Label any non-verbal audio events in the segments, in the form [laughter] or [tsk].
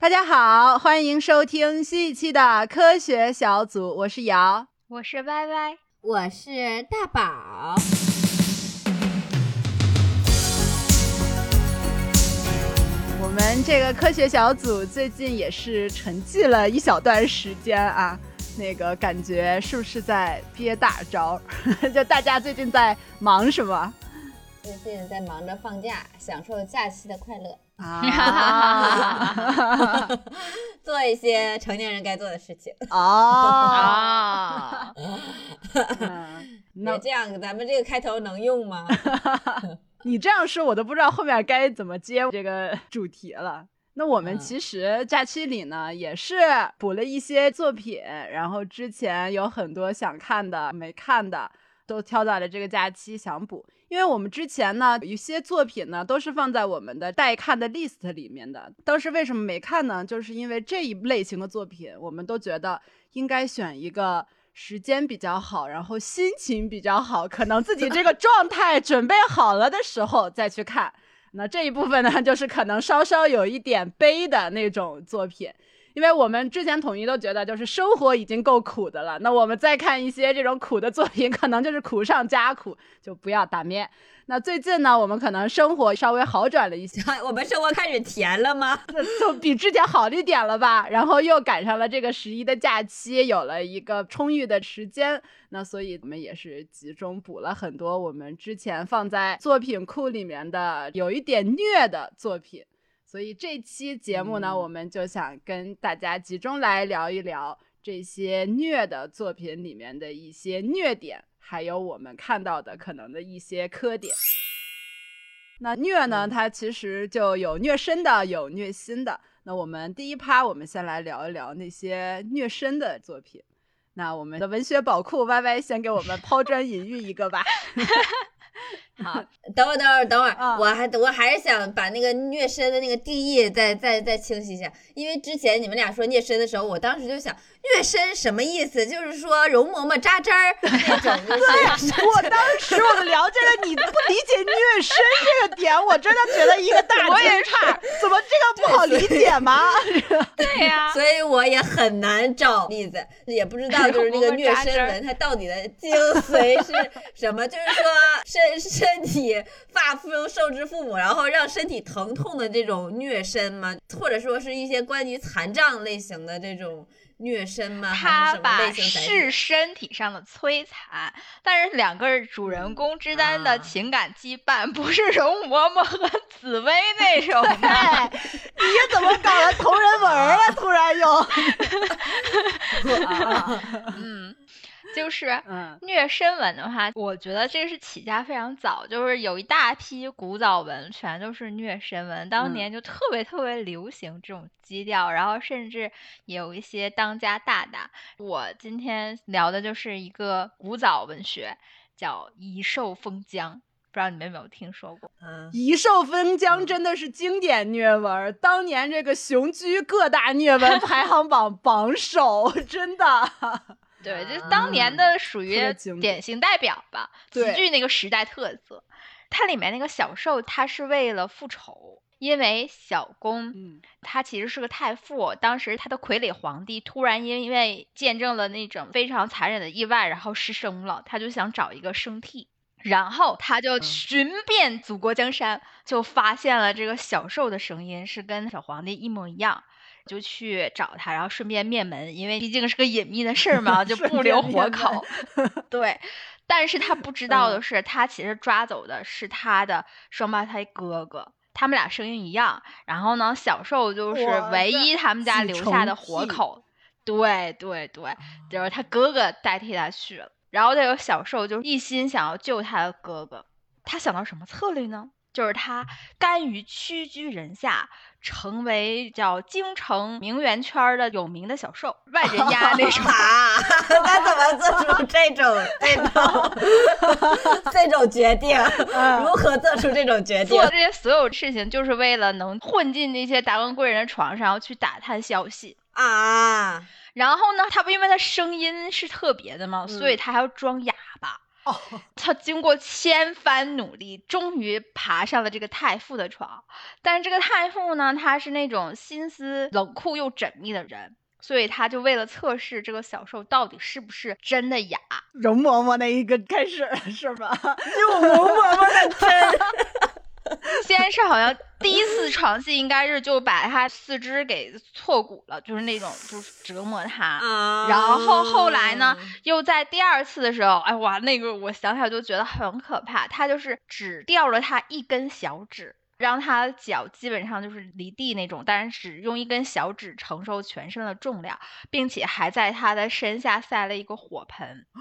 大家好，欢迎收听新一期的科学小组，我是瑶，我是歪歪，我是大宝。我们这个科学小组最近也是沉寂了一小段时间啊，那个感觉是不是在憋大招？[laughs] 就大家最近在忙什么？最近在忙着放假，享受假期的快乐啊，[laughs] 做一些成年人该做的事情哦。[laughs] 那这样，咱们这个开头能用吗？[laughs] 你这样说，我都不知道后面该怎么接这个主题了。那我们其实假期里呢，也是补了一些作品，然后之前有很多想看的没看的，都挑在了这个假期想补。因为我们之前呢，有一些作品呢，都是放在我们的待看的 list 里面的。当时为什么没看呢？就是因为这一类型的作品，我们都觉得应该选一个。时间比较好，然后心情比较好，可能自己这个状态准备好了的时候再去看。那这一部分呢，就是可能稍稍有一点悲的那种作品，因为我们之前统一都觉得，就是生活已经够苦的了，那我们再看一些这种苦的作品，可能就是苦上加苦，就不要打面。那最近呢，我们可能生活稍微好转了一些，[laughs] 我们生活开始甜了吗？就比之前好一点了吧。然后又赶上了这个十一的假期，有了一个充裕的时间，那所以我们也是集中补了很多我们之前放在作品库里面的有一点虐的作品。所以这期节目呢，我们就想跟大家集中来聊一聊这些虐的作品里面的一些虐点。还有我们看到的可能的一些磕点。那虐呢？它其实就有虐身的，有虐心的。那我们第一趴，我们先来聊一聊那些虐身的作品。那我们的文学宝库 Y Y 先给我们抛砖引玉一个吧。[laughs] [laughs] 好，[laughs] 等会儿，等会儿，等会儿，我还我还是想把那个虐身的那个定义再再再清晰一下，因为之前你们俩说虐身的时候，我当时就想虐身什么意思？就是说容嬷嬷扎针儿那种。对，我当时我了解了你不理解虐身这个点，我真的觉得一个大惊 [laughs] 差，怎么这个不好理解吗？对呀，所以我也很难找例子，也不知道就是那个虐身文它到底的精髓是什么，就是说身身。身体发肤受之父母，然后让身体疼痛的这种虐身吗？或者说是一些关于残障类型的这种虐身吗？他把是身体上的摧残，但是两个主人公之间的情感羁绊不是容嬷嬷和紫薇那种。你怎么搞了同人文了？突然又。[laughs] [laughs] 嗯。就是虐身文的话，我觉得这个是起家非常早，就是有一大批古早文全都是虐身文，当年就特别特别流行这种基调，然后甚至有一些当家大大。我今天聊的就是一个古早文学，叫《遗兽封疆》，不知道你们有没有听说过？《嗯遗兽封疆》真的是经典虐文，当年这个雄居各大虐文排行榜榜首，[laughs] 真的。对，就当年的属于典型代表吧，极具那个时代特色。它里面那个小受，他是为了复仇，因为小公，他其实是个太傅，当时他的傀儡皇帝突然因为见证了那种非常残忍的意外，然后失声了，他就想找一个生替，然后他就寻遍祖国江山，就发现了这个小兽的声音是跟小皇帝一模一样。就去找他，然后顺便灭门，因为毕竟是个隐秘的事儿嘛，[laughs] 就不留活口。[laughs] 对，但是他不知道的是，他其实抓走的是他的双胞胎哥哥，他们俩声音一样。然后呢，小受就是唯一他们家留下的活口。对对对，就是他哥哥代替他去了。然后再有小受就一心想要救他的哥哥，他想到什么策略呢？就是他甘于屈居人下。成为叫京城名媛圈的有名的小受，万人压那种。[laughs] 他怎么做出这种这种这种决定？[laughs] 如何做出这种决定？做这些所有事情，就是为了能混进那些达官贵人的床上去打探消息啊。然后呢，他不因为他声音是特别的吗？所以他还要装哑巴。[laughs] 他经过千番努力，终于爬上了这个太傅的床。但是这个太傅呢，他是那种心思冷酷又缜密的人，所以他就为了测试这个小兽到底是不是真的哑，容嬷嬷那一个开始是吧？用容嬷嬷的真。[laughs] 先是好像第一次床戏应该是就把他四肢给错骨了，就是那种就是折磨他。然后后来呢，又在第二次的时候，哎哇，那个我想想就觉得很可怕。他就是只掉了他一根小指，让他脚基本上就是离地那种，但是只用一根小指承受全身的重量，并且还在他的身下塞了一个火盆。[laughs]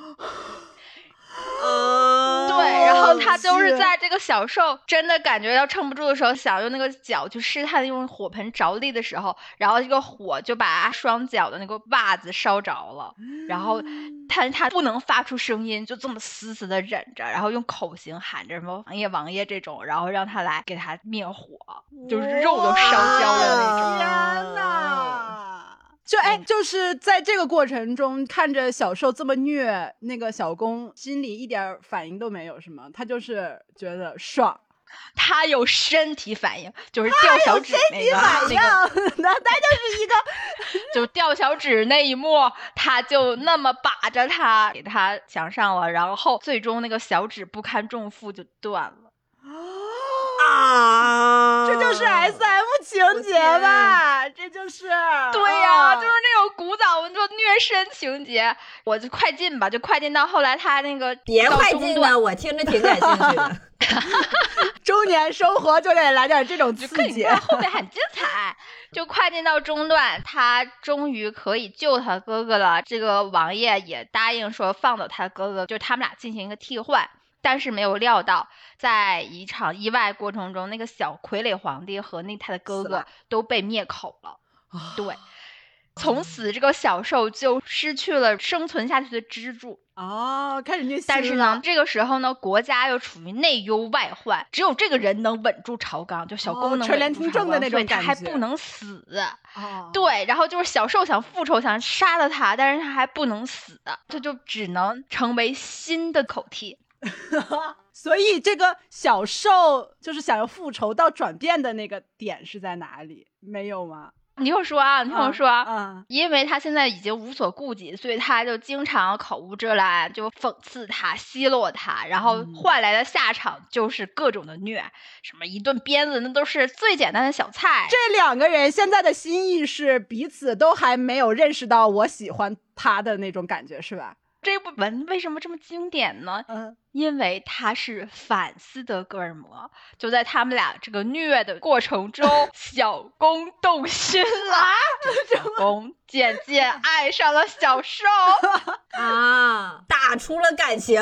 对，然后他就是在这个小兽真的感觉要撑不住的时候，想用那个脚去试探用火盆着力的时候，然后这个火就把双脚的那个袜子烧着了，然后他他不能发出声音，就这么死死的忍着，然后用口型喊着什么王爷王爷这种，然后让他来给他灭火，就是肉都烧焦了那种。天呐！就哎，就是在这个过程中，看着小受这么虐，那个小公心里一点反应都没有，是吗？他就是觉得爽，他有身体反应，就是掉小指那个那个，那他就是一个，[laughs] 就掉小指那一幕，他就那么把着他给他墙上了，然后最终那个小指不堪重负就断了。[gasps] 啊，这就是 S M 情节吧？这就是对呀，就是那种古早文作虐身情节。我就快进吧，就快进到后来他那个别快进了，我听着挺感兴趣的。[laughs] 中年生活就得来点这种刺激，后面很精彩。就快进到中段，他终于可以救他哥哥了。这个王爷也答应说放走他哥哥，就他们俩进行一个替换。但是没有料到，在一场意外过程中，那个小傀儡皇帝和那他的哥哥都被灭口了。对，[laughs] 从此这个小兽就失去了生存下去的支柱。哦，开始虐但是呢，这个时候呢，国家又处于内忧外患，只有这个人能稳住朝纲，就小公能稳住朝纲，所以他还不能死。哦，对，然后就是小兽想复仇，想杀了他，但是他还不能死，他就只能成为新的口替。[laughs] 所以这个小受就是想要复仇到转变的那个点是在哪里？没有吗？你听我说啊，你听我说嗯，因为他现在已经无所顾忌，所以他就经常口无遮拦，就讽刺他、奚落他，然后换来的下场就是各种的虐，什么一顿鞭子，那都是最简单的小菜。这两个人现在的心意是彼此都还没有认识到我喜欢他的那种感觉，是吧？这部文为什么这么经典呢？嗯，因为他是反斯德哥尔摩，就在他们俩这个虐的过程中，[laughs] 小公动心了，小公渐渐 [laughs] 爱上了小受 [laughs] 啊，打出了感情，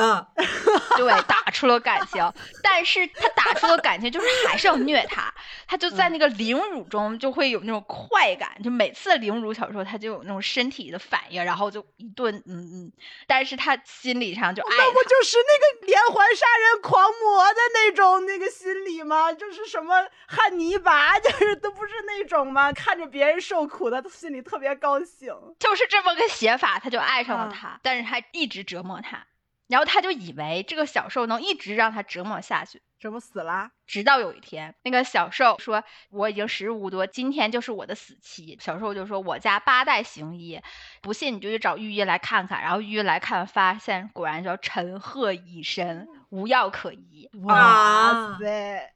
对，打出了感情，但是他打出了感情，就是还是要虐他，他就在那个凌辱中就会有那种快感，就每次凌辱小受，他就有那种身体的反应，然后就一顿嗯嗯。但是他心理上就爱，那不就是那个连环杀人狂魔的那种那个心理吗？就是什么汉尼拔，就是都不是那种吗？看着别人受苦的，心里特别高兴，就是这么个写法，他就爱上了他，但是他一直折磨他，然后他就以为这个小兽能一直让他折磨下去。折磨死了？直到有一天，那个小兽说：“我已经时日无多，今天就是我的死期。”小兽就说：“我家八代行医，不信你就去找御医来看看。”然后御医来看，发现果然叫陈赫已身，无药可医。哇塞！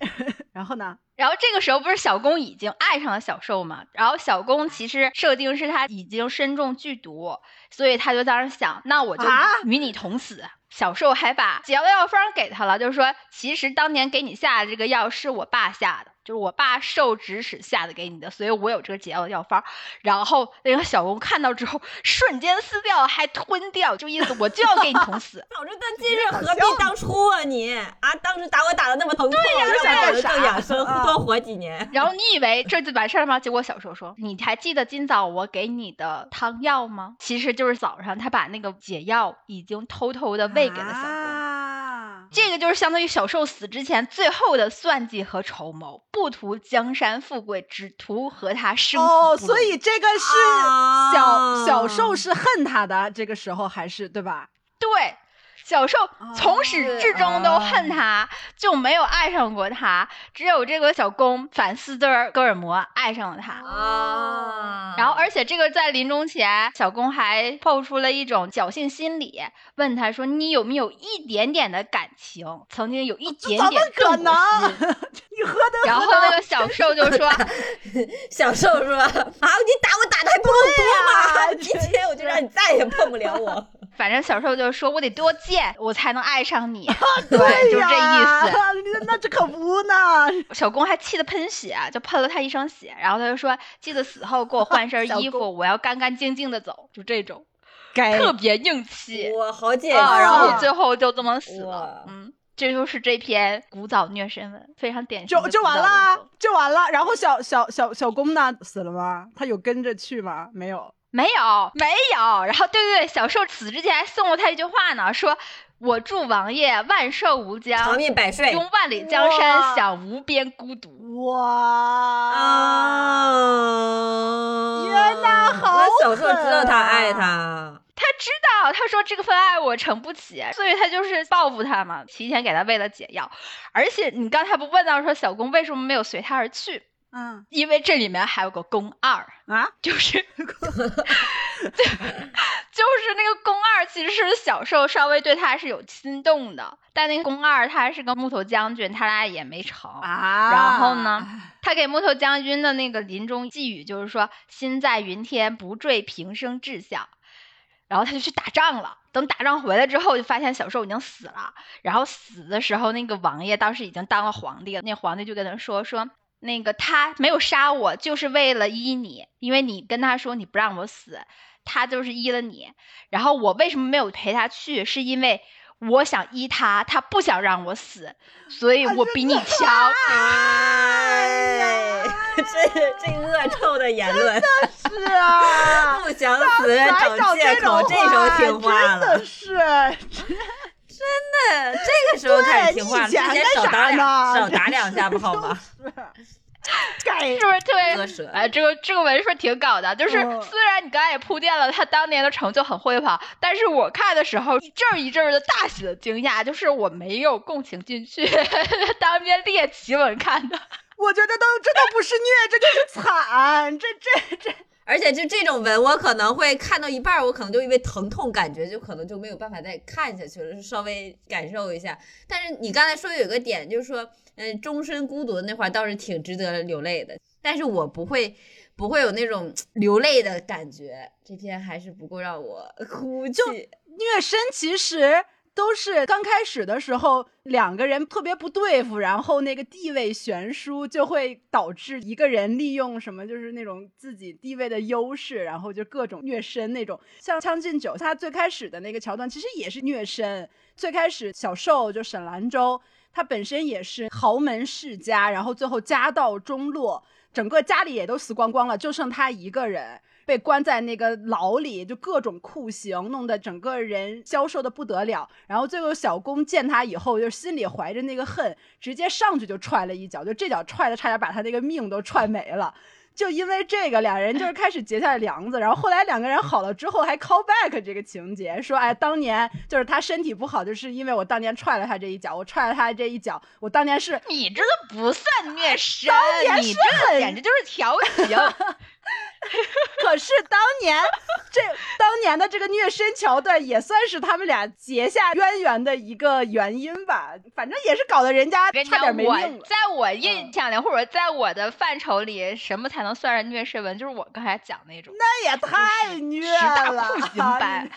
然后呢？然后这个时候不是小公已经爱上了小兽吗？然后小公其实设定是他已经身中剧毒，所以他就当时想：“那我就与你同死。”小受还把解药药方给他了，就是说，其实当年给你下的这个药是我爸下的。就是我爸受指使下的给你的，所以我有这个解药的药方。然后那个小公看到之后，瞬间撕掉，还吞掉，就意思我就要给你捅死。[laughs] 早知道今日何必当初啊！你啊，当时打我打的那么疼痛，我就想保证养生，多活几年。然后你以为这就完事儿吗？结果小受说：“你还记得今早我给你的汤药吗？其实就是早上他把那个解药已经偷偷的喂给了小公。”这个就是相当于小受死之前最后的算计和筹谋，不图江山富贵，只图和他生死哦，所以这个是小小受是恨他的，这个时候还是对吧？对，小受从始至终都恨他，就没有爱上过他。只有这个小公反斯德哥尔摩爱上了他啊。然后，而且这个在临终前，小公还透出了一种侥幸心理，问他说：“你有没有一点点的感情？曾经有一点点可能？[laughs] 你喝的。”然后那个小受就说：[laughs] “小受说啊，你打我打的还不够多吗？今天我就让你再也碰不了我。” [laughs] 反正小时候就说：“我得多贱，我才能爱上你。”对，就这意思。[laughs] 那这可不呢。小公还气得喷血，就喷了他一身血。然后他就说：“记得死后给我换身衣服，我要干干净净的走。”就这种，特别硬气。我，好解啊！然后最后就这么死了。嗯，这就是这篇古早虐身文，非常典型。就就完了，就完了。然后小小小小公呢？死了吗？他有跟着去吗？没有。没有，没有。然后，对对对，小寿死之前还送了他一句话呢，说：“我祝王爷万寿无疆，长命百岁，拥万里江山，享无边孤独。”哇！天哪，好小寿知道他爱他，他知道，他说这个份爱我承不起，所以他就是报复他嘛，提前给他喂了解药。而且你刚才不问到说小公为什么没有随他而去？嗯，因为这里面还有个宫二啊，[laughs] 就是，就 [laughs] 就是那个宫二，其实是小受稍微对他是有心动的，但那个宫二他是个木头将军，他俩也没成啊。然后呢，他给木头将军的那个临终寄语就是说：“心在云天，不坠平生志向。”然后他就去打仗了。等打仗回来之后，就发现小受已经死了。然后死的时候，那个王爷当时已经当了皇帝了。那皇帝就跟他说说。那个他没有杀我，就是为了依你，因为你跟他说你不让我死，他就是依了你。然后我为什么没有陪他去？是因为我想依他，他不想让我死，所以我比你强。哎，[laughs] 这这恶臭的言论，真的是啊，[laughs] 不想死找借口，这时候听话了，真的是。真的，这个时候开始听话了，之前少打两少打两下不好吗？是不是特别？哎，这个这个文是挺搞的，就是虽然你刚才也铺垫了他当年的成就很辉煌，但是我看的时候一阵一阵的大喜的惊讶，就是我没有共情进去，[laughs] 当面猎奇文看的，我觉得都这都不是虐，这就是惨，这这这。而且就这种文，我可能会看到一半，我可能就因为疼痛感觉，就可能就没有办法再看下去了，稍微感受一下。但是你刚才说有个点，就是说，嗯，终身孤独的那块倒是挺值得流泪的，但是我不会，不会有那种 [tsk] 流泪的感觉。这篇还是不够让我 [laughs] 哭泣。虐身其实。都是刚开始的时候，两个人特别不对付，然后那个地位悬殊，就会导致一个人利用什么，就是那种自己地位的优势，然后就各种虐身那种。像《将进酒》，他最开始的那个桥段其实也是虐身。最开始小受就沈兰舟，他本身也是豪门世家，然后最后家道中落，整个家里也都死光光了，就剩他一个人。被关在那个牢里，就各种酷刑，弄得整个人消瘦的不得了。然后最后小公见他以后，就心里怀着那个恨，直接上去就踹了一脚，就这脚踹的差点把他那个命都踹没了。就因为这个，俩人就是开始结下了梁子。然后后来两个人好了之后，还 call back 这个情节，说哎，当年就是他身体不好，就是因为我当年踹了他这一脚，我踹了他这一脚，我当年是你这都不算虐身，你这简直就是调情。[laughs] [laughs] 可是当年这当年的这个虐身桥段也算是他们俩结下渊源的一个原因吧，反正也是搞得人家差点没命了。在我印象里，或者在我的范畴里，什么才能算是虐身文？就是我刚才讲那种，那也太虐了。酷刑版，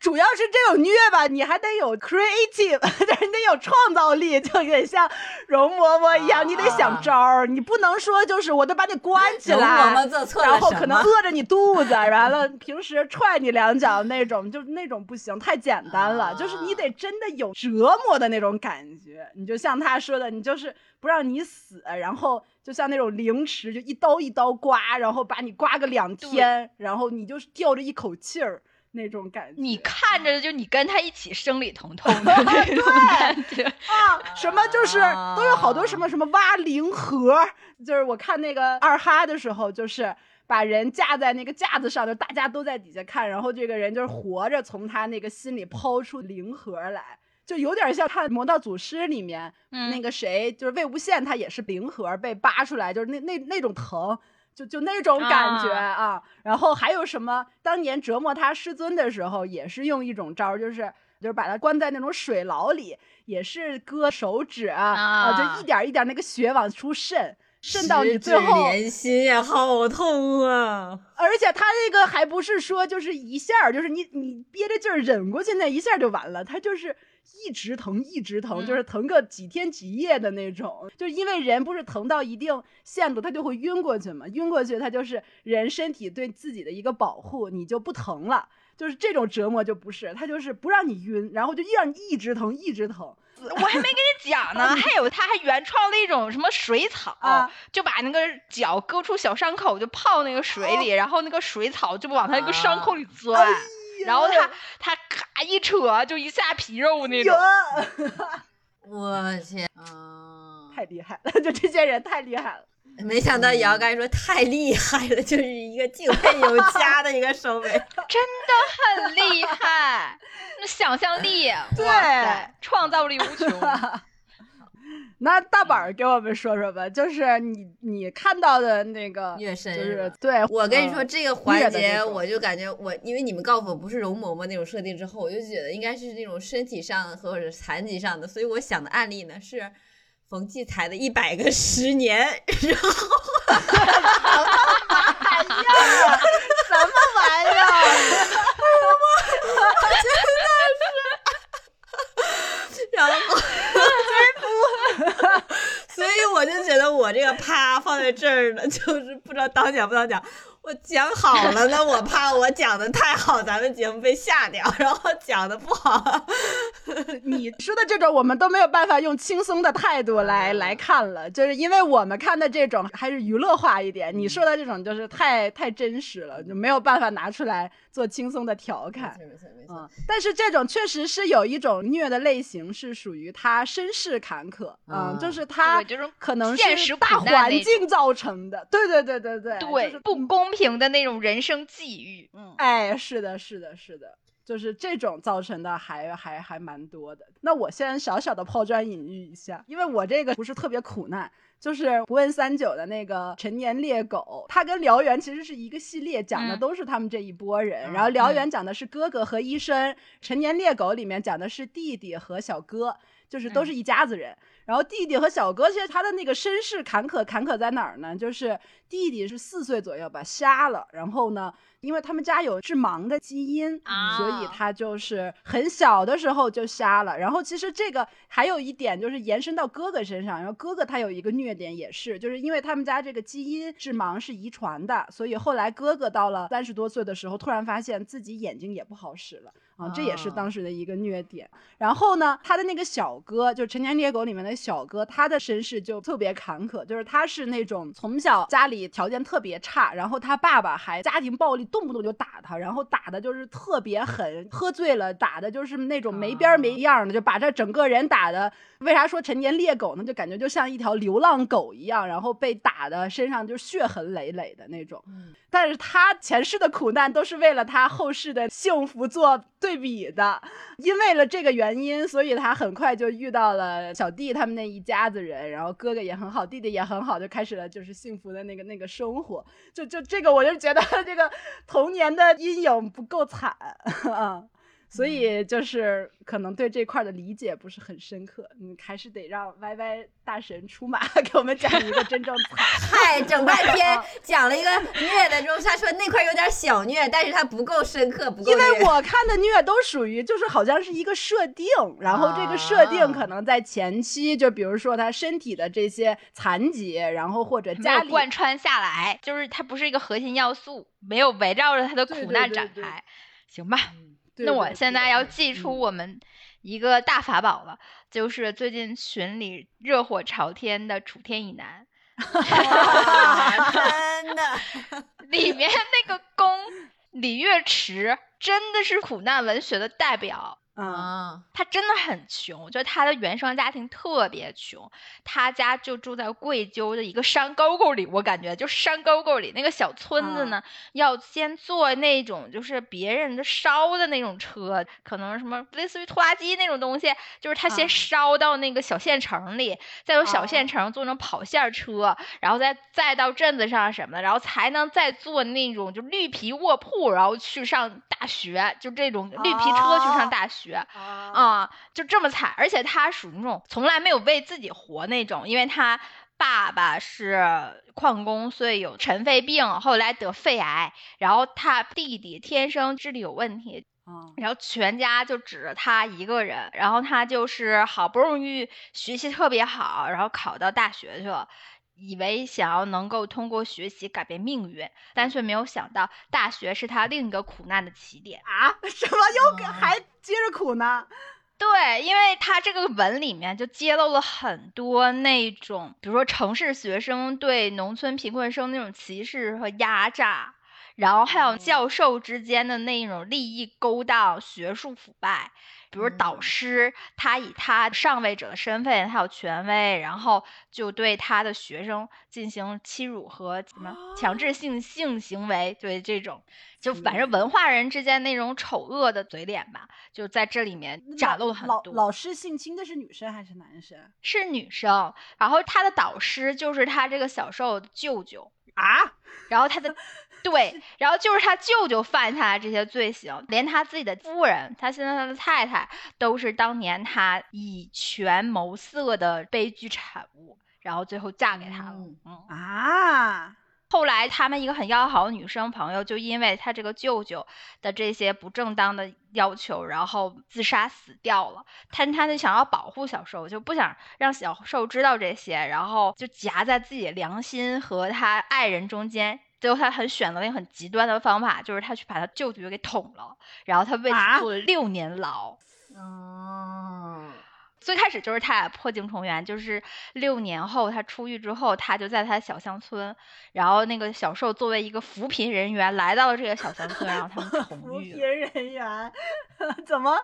主要是这种虐吧，你还得有 creative，[laughs] 得有创造力，就有点像容嬷嬷一样，你得想招儿，你不能说就是我都把你关起来，容嬷嬷做错了。可能饿着你肚子，完了平时踹你两脚那种，就那种不行，太简单了。就是你得真的有折磨的那种感觉。你就像他说的，你就是不让你死，然后就像那种凌迟，就一刀一刀刮，然后把你刮个两天，然后你就吊着一口气儿。那种感觉，你看着就你跟他一起生理疼痛的 [laughs] 那种感觉啊，什么就是都有好多什么什么挖灵盒，就是我看那个二哈的时候，就是。把人架在那个架子上，就大家都在底下看，然后这个人就是活着从他那个心里抛出灵核来，就有点像看《魔道祖师》里面那个谁，就是魏无羡，他也是灵核被扒出来，就是那那那种疼。就就那种感觉啊，然后还有什么？当年折磨他师尊的时候，也是用一种招，就是就是把他关在那种水牢里，也是割手指啊，就一点一点那个血往出渗，渗到你最后连心呀，好痛啊！而且他那个还不是说就是一下，就是你你憋着劲儿忍过去那一下就完了，他就是。一直疼，一直疼，就是疼个几天几夜的那种。就是因为人不是疼到一定限度，他就会晕过去嘛。晕过去，他就是人身体对自己的一个保护，你就不疼了。就是这种折磨就不是，他就是不让你晕，然后就让你一直疼，一直疼。我还没跟你讲呢，[laughs] 还有他还原创了一种什么水草，就把那个脚割出小伤口，就泡那个水里，然后那个水草就往他那个伤口里钻。然后他他咔一扯就一下皮肉那种，[laughs] 我天啊，太厉害了！[laughs] 就这些人太厉害了。没想到姚刚说太厉害了，就是一个敬佩有加的一个收尾，[laughs] 真的很厉害，那想象力，对，创造力无穷。[laughs] 那大宝儿给我们说说吧，就是你你看到的那个虐身，就是对我跟你说这个环节，我就感觉我因为你们告诉我不是容嬷嬷那种设定之后，我就觉得应该是那种身体上或者残疾上的，所以我想的案例呢是冯骥才的一百个十年，然后 [laughs] 什么玩意儿？什么玩意儿？[laughs] 真的是，然后。所以我就觉得我这个啪放在这儿呢，就是不知道当讲不当讲。我讲好了呢，我怕我讲的太好，咱们节目被下掉；然后讲的不好，[laughs] 你说的这种我们都没有办法用轻松的态度来来看了，就是因为我们看的这种还是娱乐化一点。你说的这种就是太太真实了，就没有办法拿出来做轻松的调侃。没错没错，但是这种确实是有一种虐的类型，是属于他身世坎坷，嗯，就是他可能是大环境造成的。对对对对对，对不公。平的那种人生际遇，嗯，哎，是的，是的，是的，就是这种造成的还还还蛮多的。那我先小小的抛砖引玉一下，因为我这个不是特别苦难，就是不问三九的那个陈年猎狗，它跟燎原其实是一个系列，讲的都是他们这一波人。然后燎原讲的是哥哥和医生，陈年猎狗里面讲的是弟弟和小哥，就是都是一家子人。然后弟弟和小哥，其实他的那个身世坎坷，坎坷在哪儿呢？就是弟弟是四岁左右吧，瞎了。然后呢，因为他们家有致盲的基因，所以他就是很小的时候就瞎了。然后其实这个还有一点就是延伸到哥哥身上，然后哥哥他有一个虐点也是，就是因为他们家这个基因致盲是遗传的，所以后来哥哥到了三十多岁的时候，突然发现自己眼睛也不好使了。啊，这也是当时的一个虐点。然后呢，他的那个小哥，就《成年猎狗》里面的小哥，他的身世就特别坎坷，就是他是那种从小家里条件特别差，然后他爸爸还家庭暴力，动不动就打他，然后打的就是特别狠，喝醉了打的就是那种没边没样的，就把这整个人打的。为啥说成年猎狗呢？就感觉就像一条流浪狗一样，然后被打的身上就血痕累累的那种。但是他前世的苦难都是为了他后世的幸福做对比的，因为了这个原因，所以他很快就遇到了小弟他们那一家子人，然后哥哥也很好，弟弟也很好，就开始了就是幸福的那个那个生活。就就这个，我就觉得这个童年的阴影不够惨啊。[laughs] 所以就是可能对这块的理解不是很深刻，你还是得让 Y Y 大神出马 [laughs] 给我们讲一个真正惨。[laughs] 嗨，整半天讲了一个虐的之后，他说那块有点小虐，但是他不够深刻，不够。因为我看的虐都属于就是好像是一个设定，然后这个设定可能在前期，就比如说他身体的这些残疾，然后或者家里贯穿下来，就是它不是一个核心要素，没有围绕着他的苦难展开，行吧？那我现在要祭出我们一个大法宝了，就是最近群里热火朝天的楚天以南，真的，[laughs] 里面那个宫李月池真的是苦难文学的代表。啊，他真的很穷，就他的原生家庭特别穷，他家就住在贵州的一个山沟沟里，我感觉就山沟沟里那个小村子呢，要先坐那种就是别人的烧的那种车，可能什么类似于拖拉机那种东西，就是他先烧到那个小县城里，再由小县城坐成跑线车，然后再再到镇子上什么的，然后才能再坐那种就绿皮卧铺，然后去上大学，就这种绿皮车去上大学。学啊，就这么惨，而且他属于那种从来没有为自己活那种，因为他爸爸是矿工，所以有尘肺病，后来得肺癌，然后他弟弟天生智力有问题，然后全家就指着他一个人，然后他就是好不容易学习特别好，然后考到大学去了。以为想要能够通过学习改变命运，但却没有想到大学是他另一个苦难的起点啊！[laughs] 什么又给还接着苦呢？对，因为他这个文里面就揭露了很多那种，比如说城市学生对农村贫困生那种歧视和压榨，然后还有教授之间的那种利益勾当、学术腐败。比如导师，他以他上位者的身份，他有权威，然后就对他的学生进行欺辱和什么强制性性行为，对这种，就反正文化人之间那种丑恶的嘴脸吧，就在这里面展露了很多。老师性侵的是女生还是男生？是女生。然后他的导师就是他这个小受的舅舅啊，然后他的。对，然后就是他舅舅犯下的这些罪行，连他自己的夫人，他现在他的太太，都是当年他以权谋色的悲剧产物，然后最后嫁给他了。嗯啊，后来他们一个很要好的女生朋友，就因为他这个舅舅的这些不正当的要求，然后自杀死掉了。他他就想要保护小受，就不想让小受知道这些，然后就夹在自己的良心和他爱人中间。最后他很选择了一个很极端的方法，就是他去把他舅舅给捅了，然后他为此坐了六年牢。嗯，最开始就是他俩破镜重圆，就是六年后他出狱之后，他就在他小乡村，然后那个小受作为一个扶贫人员来到了这个小乡村，然后他们 [laughs] 同狱。扶贫人员 [laughs] 怎么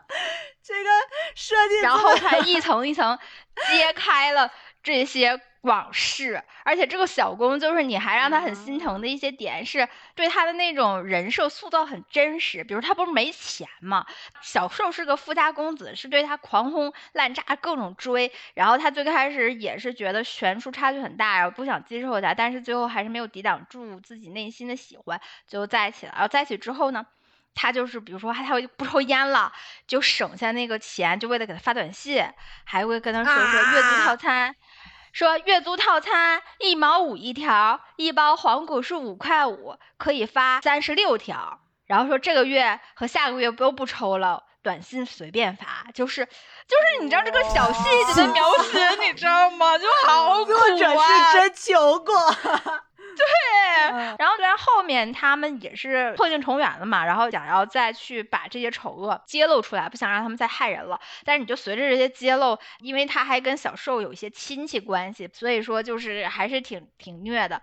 这个设计？然后他一 [laughs] 层一层揭开了这些。往事，而且这个小公就是你还让他很心疼的一些点，是对他的那种人设塑造很真实。比如他不是没钱嘛，小受是个富家公子，是对他狂轰滥炸，各种追。然后他最开始也是觉得悬殊差距很大，然后不想接受他，但是最后还是没有抵挡住自己内心的喜欢，最后在一起了。然后在一起之后呢，他就是比如说他他会不抽烟了，就省下那个钱，就为了给他发短信，还会跟他说说月租套餐。说月租套餐一毛五一条，一包黄果树五块五，可以发三十六条。然后说这个月和下个月都不抽了，短信随便发，就是就是你知道这个小细节的描写，你知道吗？就好苦啊！作者是真求过。对，然后然后面他们也是破镜重圆了嘛，然后想要再去把这些丑恶揭露出来，不想让他们再害人了。但是你就随着这些揭露，因为他还跟小受有一些亲戚关系，所以说就是还是挺挺虐的。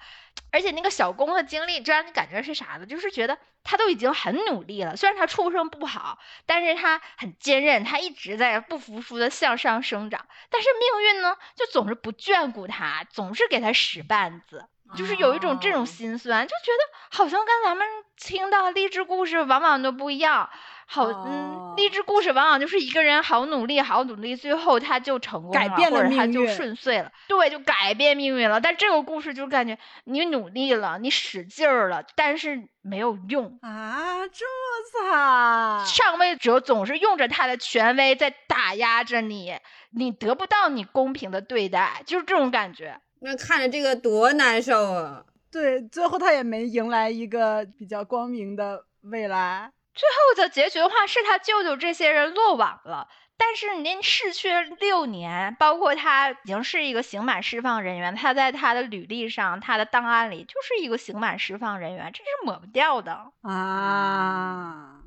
而且那个小公的经历，就让你感觉是啥呢？就是觉得他都已经很努力了，虽然他出生不好，但是他很坚韧，他一直在不服输的向上生长。但是命运呢，就总是不眷顾他，总是给他使绊子。就是有一种这种心酸，就觉得好像跟咱们听到励志故事往往都不一样。好，嗯，励志故事往往就是一个人好努力，好努力，最后他就成功了，或者他就顺遂了，对，就改变命运了。但这个故事就感觉你努力了，你使劲儿了，但是没有用啊，这么惨。上位者总是用着他的权威在打压着你，你得不到你公平的对待，就是这种感觉。那看着这个多难受啊！对，最后他也没迎来一个比较光明的未来。最后的结局的话，是他舅舅这些人落网了，但是您逝去六年，包括他已经是一个刑满释放人员，他在他的履历上、他的档案里就是一个刑满释放人员，这是抹不掉的啊。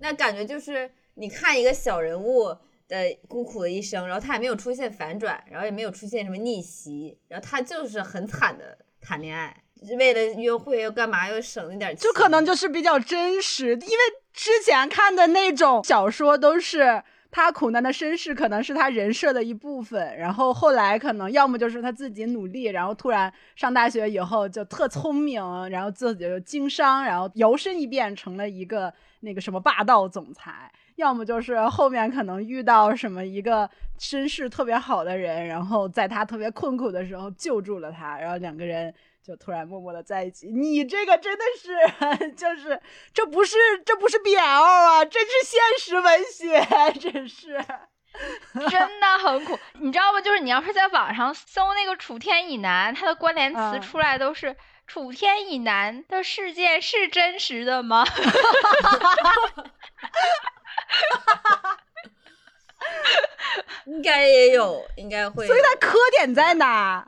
那感觉就是你看一个小人物。的孤苦的一生，然后他也没有出现反转，然后也没有出现什么逆袭，然后他就是很惨的谈恋爱，为了约会又干嘛又省了点钱，就可能就是比较真实，因为之前看的那种小说都是。他苦难的身世可能是他人设的一部分，然后后来可能要么就是他自己努力，然后突然上大学以后就特聪明，然后自己就经商，然后摇身一变成了一个那个什么霸道总裁；要么就是后面可能遇到什么一个身世特别好的人，然后在他特别困苦的时候救助了他，然后两个人。就突然默默的在一起，你这个真的是，[laughs] 就是这不是这不是 BL 啊，这是现实文学，真是 [laughs] 真的很苦，你知道吗？就是你要是在网上搜那个楚天以南，它的关联词出来都是楚天以南的事件是真实的吗？[laughs] [laughs] 应该也有，应该会。所以他磕点在哪？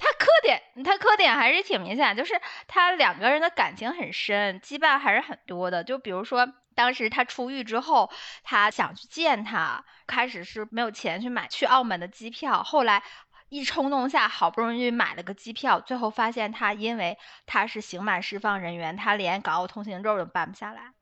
他磕点，他磕点还是挺明显，就是他两个人的感情很深，羁绊还是很多的。就比如说，当时他出狱之后，他想去见他，开始是没有钱去买去澳门的机票，后来一冲动下，好不容易买了个机票，最后发现他因为他是刑满释放人员，他连港澳通行证都办不下来。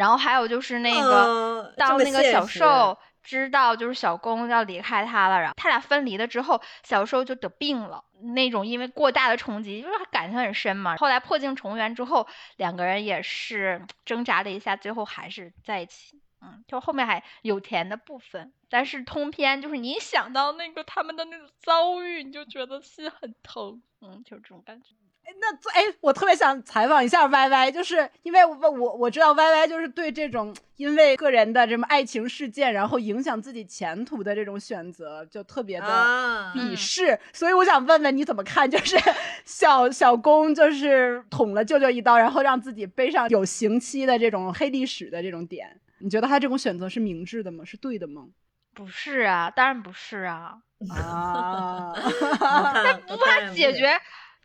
然后还有就是那个当那个小受。知道就是小公要离开他了，然后他俩分离了之后，小受就得病了，那种因为过大的冲击，就是感情很深嘛。后来破镜重圆之后，两个人也是挣扎了一下，最后还是在一起。嗯，就后面还有甜的部分，但是通篇就是你想到那个他们的那种遭遇，你就觉得心很疼。嗯，就是这种感觉。那哎，我特别想采访一下 Y Y，就是因为我我我知道 Y Y 就是对这种因为个人的什么爱情事件，然后影响自己前途的这种选择，就特别的鄙视。所以我想问问你怎么看？就是 [laughs] 小小公就是捅了舅舅一刀，然后让自己背上有刑期的这种黑历史的这种点，你觉得他这种选择是明智的吗？是对的吗？不是啊，当然不是啊啊，[laughs] 他不怕解决。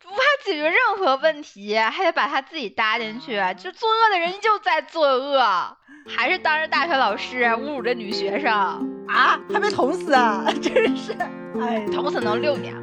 无法解决任何问题，还得把他自己搭进去，就作恶的人就在作恶，还是当着大学老师侮辱着女学生啊，还没捅死啊，真是，哎，捅死能六年吗？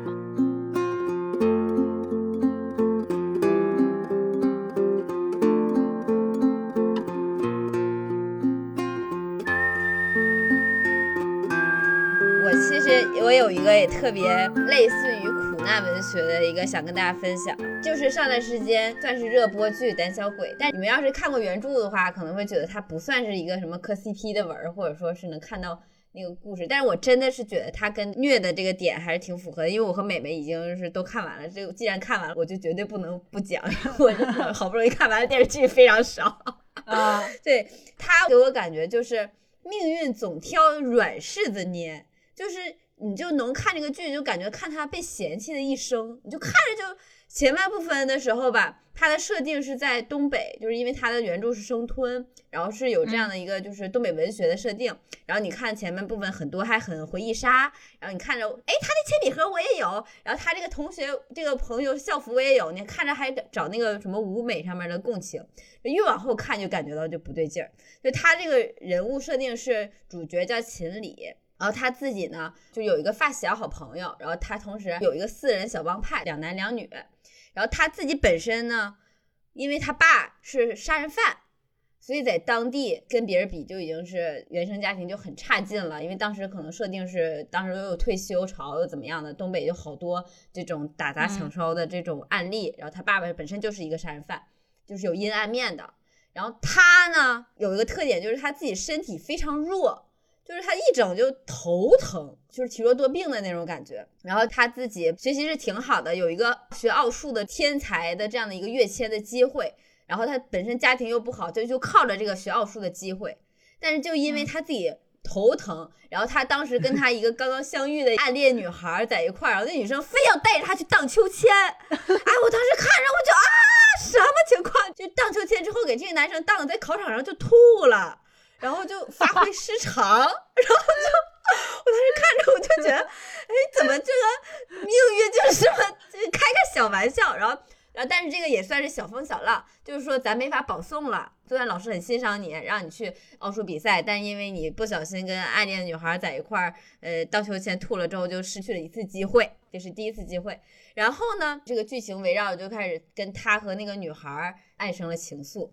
我其实。我有一个也特别类似于苦难文学的一个想跟大家分享，就是上段时间算是热播剧《胆小鬼》，但你们要是看过原著的话，可能会觉得它不算是一个什么磕 CP 的文，或者说是能看到那个故事。但是我真的是觉得它跟虐的这个点还是挺符合的，因为我和美美已经是都看完了，这既然看完了，我就绝对不能不讲，[laughs] 我 [laughs] 好不容易看完了电视剧非常少啊。[laughs] 对他给我感觉就是命运总挑软柿子捏，就是。你就能看这个剧，就感觉看他被嫌弃的一生，你就看着就前半部分的时候吧，他的设定是在东北，就是因为他的原著是生吞，然后是有这样的一个就是东北文学的设定。然后你看前面部分很多还很回忆杀，然后你看着，哎，他的铅笔盒我也有，然后他这个同学这个朋友校服我也有，你看着还找那个什么舞美上面的共情，越往后看就感觉到就不对劲儿。就他这个人物设定是主角叫秦理。然后他自己呢，就有一个发小好朋友，然后他同时有一个四人小帮派，两男两女。然后他自己本身呢，因为他爸是杀人犯，所以在当地跟别人比就已经是原生家庭就很差劲了。因为当时可能设定是当时又有退休潮又怎么样的，东北有好多这种打砸抢烧的这种案例。然后他爸爸本身就是一个杀人犯，就是有阴暗面的。然后他呢有一个特点，就是他自己身体非常弱。就是他一整就头疼，就是体弱多病的那种感觉。然后他自己学习是挺好的，有一个学奥数的天才的这样的一个跃迁的机会。然后他本身家庭又不好，就就靠着这个学奥数的机会。但是就因为他自己头疼，然后他当时跟他一个刚刚相遇的暗恋女孩在一块儿，然后那女生非要带着他去荡秋千。哎，我当时看着我就啊，什么情况？就荡秋千之后给这个男生荡的在考场上就吐了。然后就发挥失常，[laughs] 然后就我当时看着我就觉得，哎，怎么这个命运就是这么开个小玩笑？然后然后但是这个也算是小风小浪，就是说咱没法保送了。虽然老师很欣赏你，让你去奥数比赛，但因为你不小心跟暗恋的女孩在一块儿，呃，荡秋千吐了之后，就失去了一次机会，这是第一次机会。然后呢，这个剧情围绕就开始跟他和那个女孩爱上了情愫。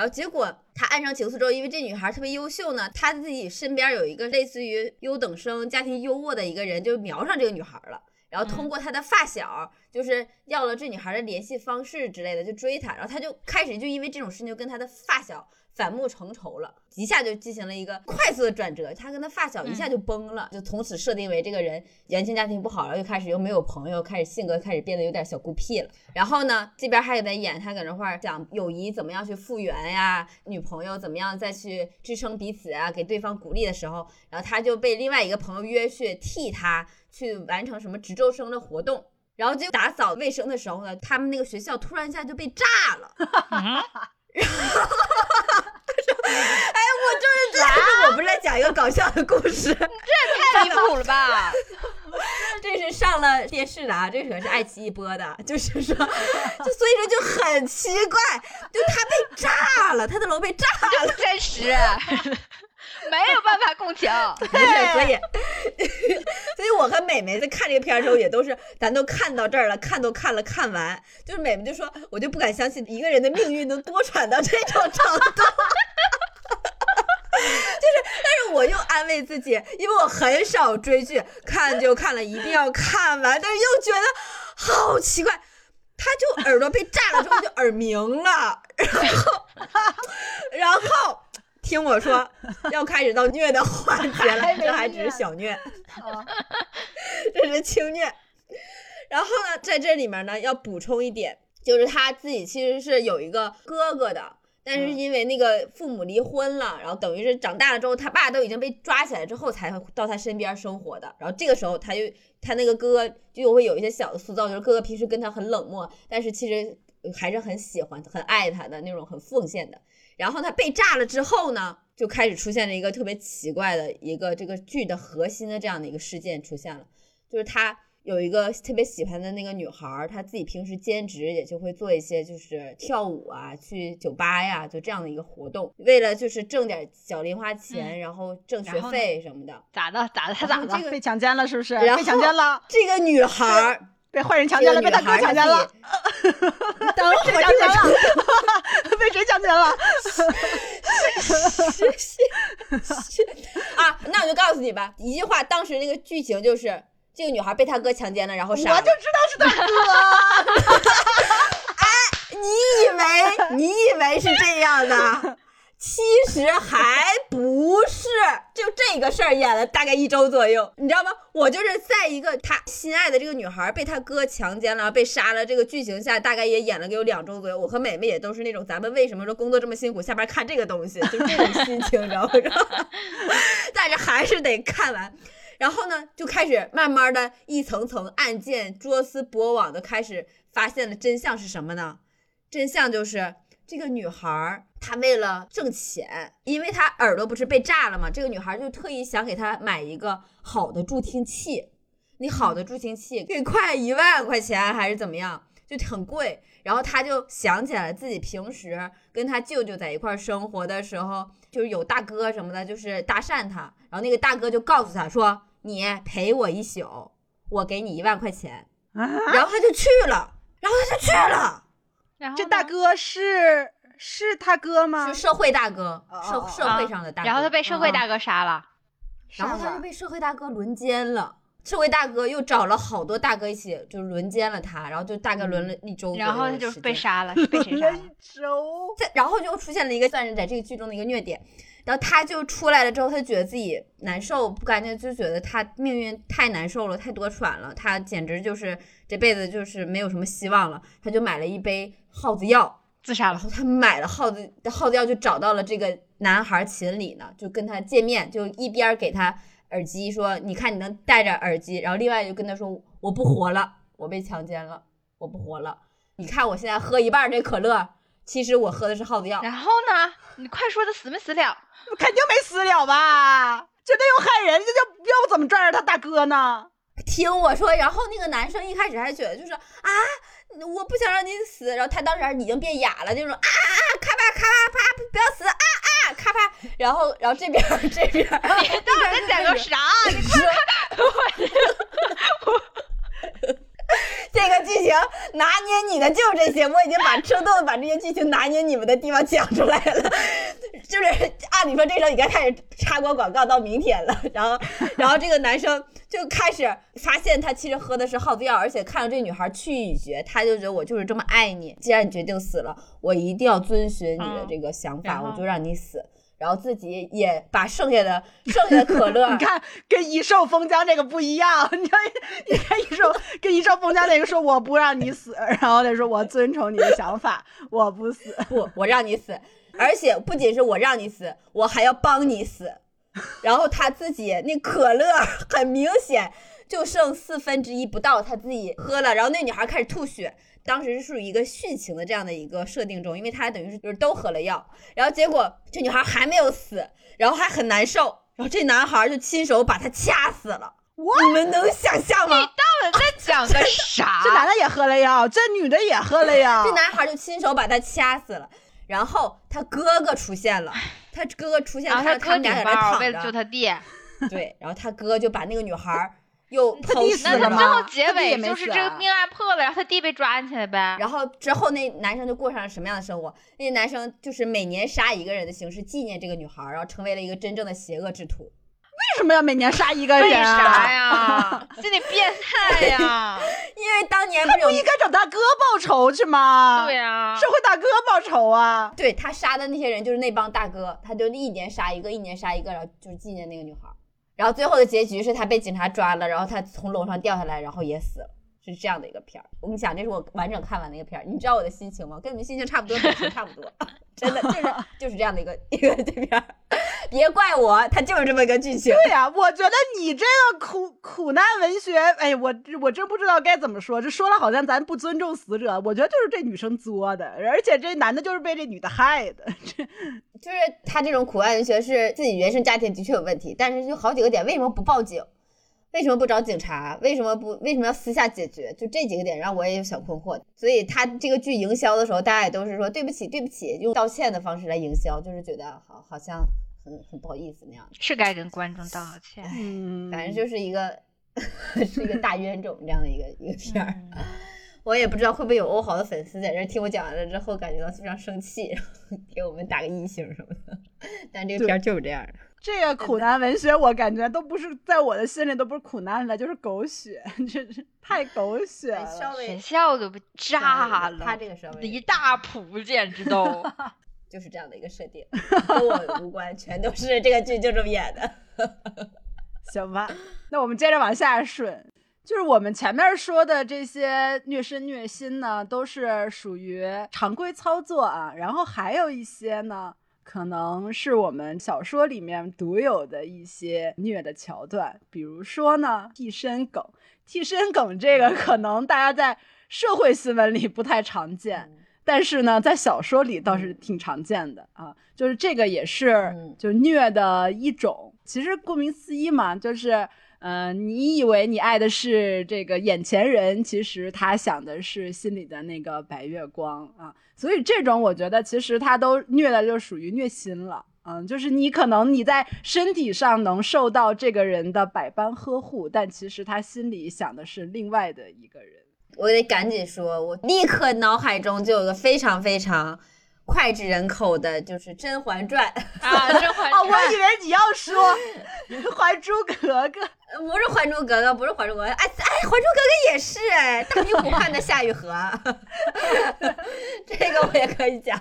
然后结果他爱上情愫之后，因为这女孩特别优秀呢，他自己身边有一个类似于优等生、家庭优渥的一个人，就瞄上这个女孩了。然后通过他的发小，就是要了这女孩的联系方式之类的，就追她。然后他就开始就因为这种事情就跟他的发小。反目成仇了，一下就进行了一个快速的转折，他跟他发小一下就崩了，就从此设定为这个人原生家庭不好，然后又开始又没有朋友，开始性格开始变得有点小孤僻了。然后呢，这边还给他演，他搁那块讲友谊怎么样去复原呀，女朋友怎么样再去支撑彼此啊，给对方鼓励的时候，然后他就被另外一个朋友约去替他去完成什么值周生的活动，然后就打扫卫生的时候呢，他们那个学校突然一下就被炸了。然后，哎，我就是这，[laughs] 我不是在讲一个搞笑的故事，这也太离谱了吧！这是上了电视的啊，这可是爱奇艺播的，就是说，[laughs] 就所以说就很奇怪，就他被炸了，他的楼被炸了，真实。[laughs] 没有办法共情，对，所以，所以我和美美在看这个片的时候，也都是，咱都看到这儿了，看都看了，看完，就是美美就说，我就不敢相信一个人的命运能多舛到这种程度，就是，就是但是我又安慰自己，因为我很少追剧，看就看了，一定要看完，但是又觉得好奇怪，他就耳朵被炸了之后就耳鸣了，然后，然后。听我说，[laughs] 要开始到虐的环节了，这还只是小虐，这是轻虐。然后呢，在这里面呢，要补充一点，就是他自己其实是有一个哥哥的，但是因为那个父母离婚了，然后等于是长大了之后，他爸都已经被抓起来之后，才到他身边生活的。然后这个时候，他就他那个哥哥就会有一些小的塑造，就是哥哥平时跟他很冷漠，但是其实还是很喜欢、很爱他的那种，很奉献的。然后他被炸了之后呢，就开始出现了一个特别奇怪的一个这个剧的核心的这样的一个事件出现了，就是他有一个特别喜欢的那个女孩，她自己平时兼职也就会做一些就是跳舞啊，去酒吧呀，就这样的一个活动，为了就是挣点小零花钱，然后挣学费什么的。咋的？咋的？他咋的？被强奸了是不是？被强奸了。这个女孩。[laughs] 被坏人强奸了，被他哥 [laughs] 强奸了。等会儿强奸了，被谁强奸了？[laughs] 啊，那我就告诉你吧，一句话，当时那个剧情就是这个女孩被他哥强奸了，然后杀了。我就知道是他哥。[laughs] 哎，你以为你以为是这样的？其实还不是，就这个事儿演了大概一周左右，你知道吗？我就是在一个他心爱的这个女孩被他哥强奸了、被杀了这个剧情下，大概也演了个有两周左右。我和美美也都是那种，咱们为什么说工作这么辛苦，下班看这个东西，就这种心情，你知道吗？[laughs] 但是还是得看完，然后呢，就开始慢慢的一层层案件捉丝剥网的开始发现了真相是什么呢？真相就是。这个女孩她为了挣钱，因为她耳朵不是被炸了吗？这个女孩就特意想给她买一个好的助听器。你好的助听器得快一万块钱还是怎么样，就很贵。然后她就想起来自己平时跟她舅舅在一块生活的时候，就是有大哥什么的，就是搭讪她。然后那个大哥就告诉她说：“你陪我一宿，我给你一万块钱。”然后他就去了，然后他就去了。然后这大哥是是他哥吗？是社会大哥，社社会上的大哥。然后他被社会大哥杀了，然后他就被社会大哥轮奸了。社会大哥又找了好多大哥一起，就轮奸了他。然后就大概轮了一周，然后他就被杀了，[laughs] 被谁杀了？一周。然后就出现了一个算是在这个剧中的一个虐点。然后他就出来了之后，他觉得自己难受不干净，就觉得他命运太难受了，太多舛了，他简直就是这辈子就是没有什么希望了。他就买了一杯。耗子药自杀了，然后他买了耗子耗子药，就找到了这个男孩秦理呢，就跟他见面，就一边给他耳机说：“你看你能戴着耳机。”然后另外就跟他说：“我不活了，我被强奸了，我不活了。你看我现在喝一半这可乐，其实我喝的是耗子药。”然后呢？你快说他死没死了？[laughs] 肯定没死了吧？绝对又害人，这就要不怎么拽着他大哥呢？听我说，然后那个男生一开始还觉得就是啊。我不想让你死。然后他当时已经变哑了，就说啊啊，咔吧咔吧啪，不要死啊啊，咔吧。然后然后这边这边，你到底在讲个啥？你快看，我。[laughs] 这个剧情拿捏你的就是这些，我已经把生动的把这些剧情拿捏你们的地方讲出来了。[laughs] 就是按理说这时候已经开始插播广告到明天了，然后然后这个男生就开始发现他其实喝的是耗子药，而且看到这女孩去意已决，他就觉得我就是这么爱你，既然你决定死了，我一定要遵循你的这个想法，我就让你死。然后自己也把剩下的剩下的可乐，[laughs] 你看跟一兽封疆这个不一样，你看你看一兽跟一兽封疆那个说我不让你死，然后他说我遵从你的想法，我不死，不我让你死，而且不仅是我让你死，我还要帮你死。然后他自己那可乐很明显就剩四分之一不到，他自己喝了，然后那女孩开始吐血。当时是属于一个殉情的这样的一个设定中，因为他等于是就是都喝了药，然后结果这女孩还没有死，然后还很难受，然后这男孩就亲手把她掐死了。你们能想象吗？你到底在讲个啥？[laughs] 这男的也喝了药，这女的也喝了药，这男孩就亲手把她掐死了。然后他哥哥出现了，他哥哥出现，看到他们俩在那躺着，为了救他弟。对，然后他哥就把那个女孩。又剖尸了吗？那他最后结尾就是这个命案破了，然后他弟被抓起来呗。然后之后那男生就过上了什么样的生活？那男生就是每年杀一个人的形式纪念这个女孩，然后成为了一个真正的邪恶之徒。为什么要每年杀一个人？为啥呀？[laughs] 这得变态呀！[laughs] 因为当年他不应该找大哥报仇去吗？对呀，社会大哥报仇啊！对他杀的那些人就是那帮大哥，他就一年杀一个，一年杀一个，然后就是纪念那个女孩。然后最后的结局是他被警察抓了，然后他从楼上掉下来，然后也死了，是这样的一个片儿。我跟你讲，这是我完整看完的一个片儿。你知道我的心情吗？跟你们心情差不多，差不多，[laughs] 真的就是就是这样的一个一个这片儿。别怪我，它就是这么一个剧情。对呀，我觉得你这个苦苦难文学，哎，我我真不知道该怎么说。这说了好像咱不尊重死者，我觉得就是这女生作的，而且这男的就是被这女的害的。这就是他这种苦难文学是自己原生家庭的确有问题，但是就好几个点，为什么不报警？为什么不找警察？为什么不为什么要私下解决？就这几个点让我也有小困惑。所以他这个剧营销的时候，大家也都是说对不起，对不起，用道歉的方式来营销，就是觉得好好像。很很不好意思那样，是该跟观众道歉。嗯，反正就是一个 [laughs] 是一个大冤种这样的一个一个片儿。我也不知道会不会有欧豪的粉丝在这听我讲完了之后感觉到非常生气，然后给我们打个一星什么的。但这个片儿就是这样的。这个苦难文学，我感觉都不是在我的心里都不是苦难了，就是狗血，[laughs] 这是太狗血了。学校都被炸了，他这个稍微离大谱简直都。[laughs] 就是这样的一个设定，跟我无关，全都是这个剧就这么演的，[laughs] 行吧？那我们接着往下顺，就是我们前面说的这些虐身虐心呢，都是属于常规操作啊，然后还有一些呢，可能是我们小说里面独有的一些虐的桥段，比如说呢，替身梗，替身梗这个可能大家在社会新闻里不太常见。但是呢，在小说里倒是挺常见的啊，就是这个也是就虐的一种。其实顾名思义嘛，就是嗯，你以为你爱的是这个眼前人，其实他想的是心里的那个白月光啊。所以这种我觉得其实他都虐的就属于虐心了，嗯，就是你可能你在身体上能受到这个人的百般呵护，但其实他心里想的是另外的一个人。我得赶紧说，我立刻脑海中就有个非常非常脍炙人口的，就是《甄嬛传》[laughs] 啊，《甄嬛传》。[laughs] 我以为你要说《还珠格格》，[laughs] 不是《还珠格格》，不是《还珠格格》，哎哎，《还珠格格》也是哎，大明湖畔的夏雨荷，这个我也可以讲。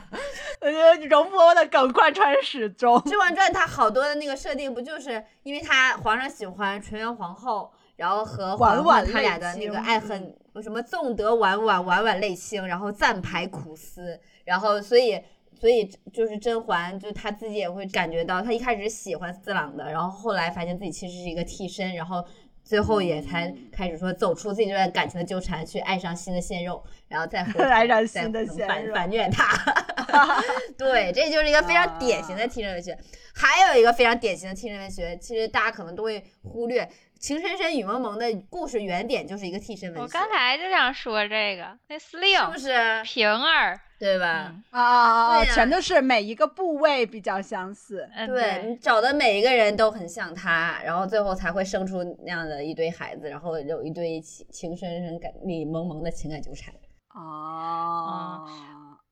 我觉得容嬷嬷的梗贯穿始终，《甄嬛传》它好多的那个设定，不就是因为他皇上喜欢纯元皇后。然后和婉婉他俩的那个爱恨，什么纵得婉婉，婉婉泪清，然后暂排苦思，然后所以所以就是甄嬛，就她自己也会感觉到，她一开始喜欢四郎的，然后后来发现自己其实是一个替身，然后最后也才开始说走出自己这段感情的纠缠，去爱上新的鲜肉，然后再 [laughs] 爱上新的鲜肉，反反虐他。[laughs] 对，这就是一个非常典型的替身文学。还有一个非常典型的替身文学，其实大家可能都会忽略。情深深雨蒙蒙的故事原点就是一个替身文学。我刚才就想说这个，那司令是不是平儿，对吧？啊啊啊！全都是每一个部位比较相似。对你找的每一个人都很像他，然后最后才会生出那样的一堆孩子，然后有一堆情情深深感、里蒙蒙的情感纠缠。哦。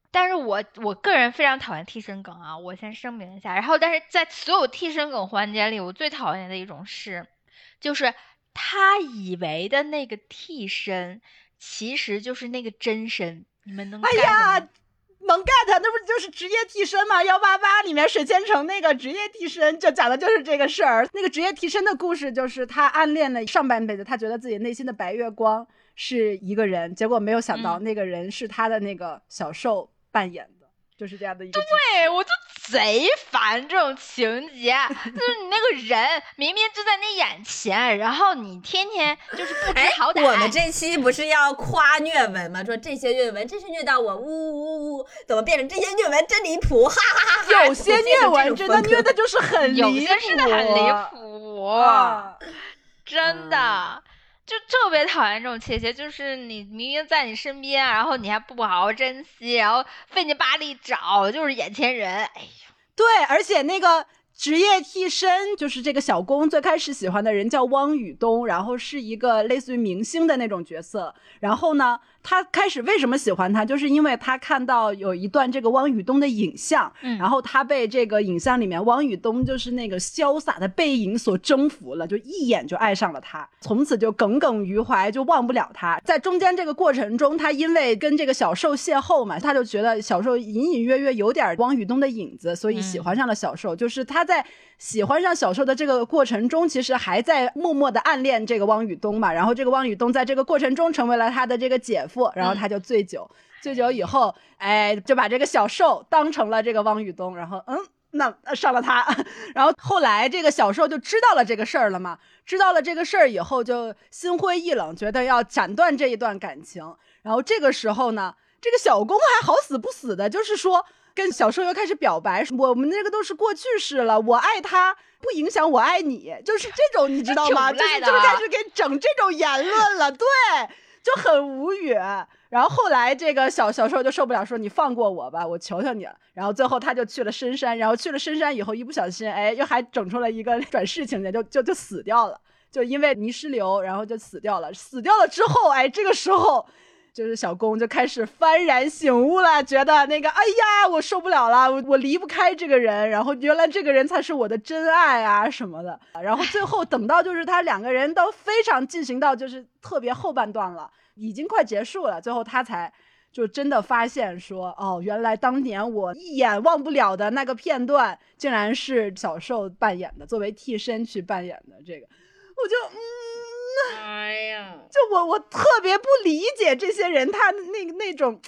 但是我我个人非常讨厌替身梗啊，我先声明一下。然后，但是在所有替身梗环节里，我最讨厌的一种是，就是他以为的那个替身，其实就是那个真身。你们能？哎呀，能 get？那不就是职业替身吗？幺八八里面水千城那个职业替身，就讲的就是这个事儿。那个职业替身的故事，就是他暗恋了上半辈子，他觉得自己内心的白月光是一个人，结果没有想到那个人是他的那个小受。扮演的就是这样的一个，对我就贼烦这种情节，[laughs] 就是你那个人明明就在你眼前，然后你天天就是不知好歹。我们这期不是要夸虐文吗？说这些虐文真是虐到我，呜呜呜！怎么变成这些虐文真离谱？哈哈哈哈！有些虐文真的虐的就是很离谱，有些是的很离谱，真的。就特别讨厌这种切切，就是你明明在你身边，然后你还不好好珍惜，然后费劲巴力找，就是眼前人，哎呀，对，而且那个。职业替身就是这个小工最开始喜欢的人叫汪雨东，然后是一个类似于明星的那种角色。然后呢，他开始为什么喜欢他，就是因为他看到有一段这个汪雨东的影像，然后他被这个影像里面汪雨东就是那个潇洒的背影所征服了，就一眼就爱上了他，从此就耿耿于怀，就忘不了他。在中间这个过程中，他因为跟这个小受邂逅嘛，他就觉得小受隐隐约约有点汪雨东的影子，所以喜欢上了小受，就是他。在喜欢上小受的这个过程中，其实还在默默的暗恋这个汪雨东嘛。然后这个汪雨东在这个过程中成为了他的这个姐夫，然后他就醉酒，[laughs] 醉酒以后，哎，就把这个小受当成了这个汪雨东，然后嗯，那上了他。[laughs] 然后后来这个小受就知道了这个事儿了嘛，知道了这个事儿以后就心灰意冷，觉得要斩断这一段感情。然后这个时候呢，这个小公还好死不死的，就是说。跟小受又开始表白，我们那个都是过去式了。我爱他，不影响我爱你，就是这种，你知道吗？[laughs] 就是就是开始给整这种言论了，对，就很无语。然后后来这个小小受就受不了，说你放过我吧，我求求你了。然后最后他就去了深山，然后去了深山以后，一不小心，哎，又还整出了一个 [laughs] 转世情节，就就就死掉了，就因为泥石流，然后就死掉了。死掉了之后，哎，这个时候。就是小公就开始幡然醒悟了，觉得那个，哎呀，我受不了了，我我离不开这个人，然后原来这个人才是我的真爱啊什么的，然后最后等到就是他两个人都非常进行到就是特别后半段了，已经快结束了，最后他才就真的发现说，哦，原来当年我一眼忘不了的那个片段，竟然是小受扮演的，作为替身去扮演的这个，我就嗯。哎呀，就我我特别不理解这些人，他那个那种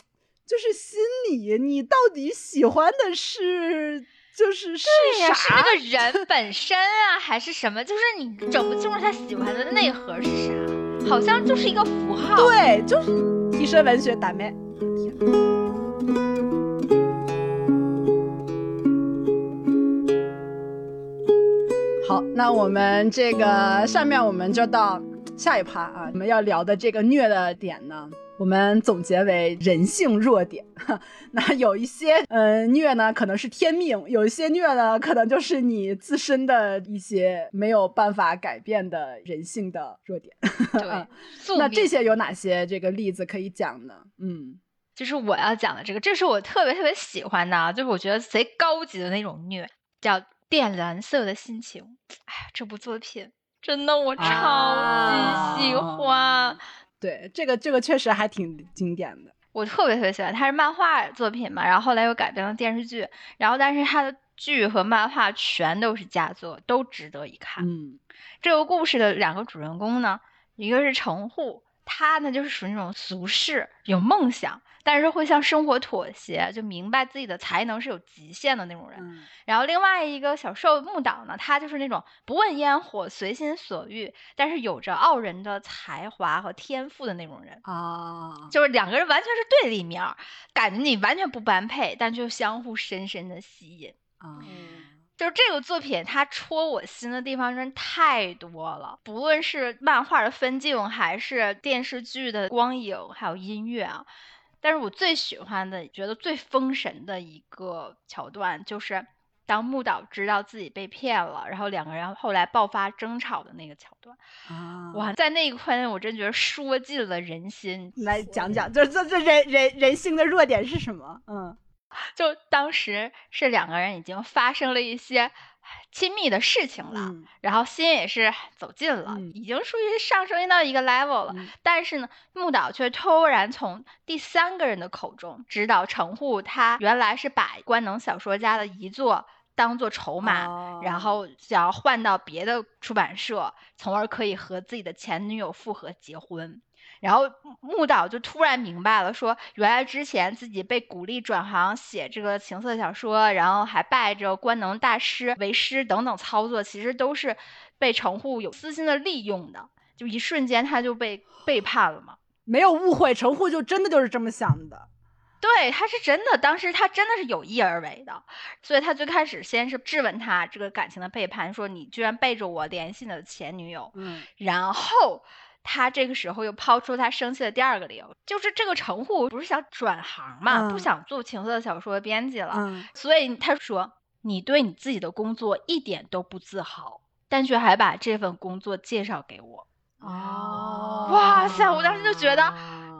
就是心理，你到底喜欢的是就是是啥？是那个人本身啊，还是什么？就是你整不清楚他喜欢的内核是啥，好像就是一个符号。对，就是替身文学打面？好，那我们这个上面我们就到。下一趴啊，我们要聊的这个虐的点呢，我们总结为人性弱点。[laughs] 那有一些嗯虐呢，可能是天命；有一些虐呢，可能就是你自身的一些没有办法改变的人性的弱点。[laughs] 对，[laughs] 那这些有哪些这个例子可以讲呢？嗯，就是我要讲的这个，这是我特别特别喜欢的，就是我觉得贼高级的那种虐，叫《靛蓝色的心情》。哎呀，这部作品。真的，我超级喜欢。对，这个这个确实还挺经典的。我特别特别喜欢，它是漫画作品嘛，然后后来又改编了电视剧，然后但是它的剧和漫画全都是佳作，都值得一看。嗯，这个故事的两个主人公呢，一个是程户，他呢就是属于那种俗世，有梦想。但是会向生活妥协，就明白自己的才能是有极限的那种人。然后另外一个小受木岛呢，他就是那种不问烟火、随心所欲，但是有着傲人的才华和天赋的那种人啊。就是两个人完全是对立面，感觉你完全不般配，但却相互深深的吸引啊。就是这个作品，它戳我心的地方真太多了。不论是漫画的分镜，还是电视剧的光影，还有音乐啊。但是我最喜欢的，觉得最封神的一个桥段，就是当木岛知道自己被骗了，然后两个人后来爆发争吵的那个桥段。啊！哇，在那一块，我真觉得说尽了人心。来讲讲，就是这这人人人性的弱点是什么？嗯。就当时是两个人已经发生了一些亲密的事情了，然后心也是走近了，已经属于上升到一个 level 了。但是呢，木岛却突然从第三个人的口中知道，城户他原来是把官能小说家的遗作当做筹码，然后想要换到别的出版社，从而可以和自己的前女友复合结婚。然后木岛就突然明白了，说原来之前自己被鼓励转行写这个情色小说，然后还拜着官能大师为师等等操作，其实都是被城户有私心的利用的。就一瞬间他就被背叛了嘛？没有误会，城户就真的就是这么想的。对，他是真的，当时他真的是有意而为的。所以他最开始先是质问他这个感情的背叛，说你居然背着我联系你的前女友。嗯，然后。他这个时候又抛出他生气的第二个理由，就是这个城户不是想转行嘛，不想做情色小说的编辑了，所以他说你对你自己的工作一点都不自豪，但却还把这份工作介绍给我。哦，哇塞！我当时就觉得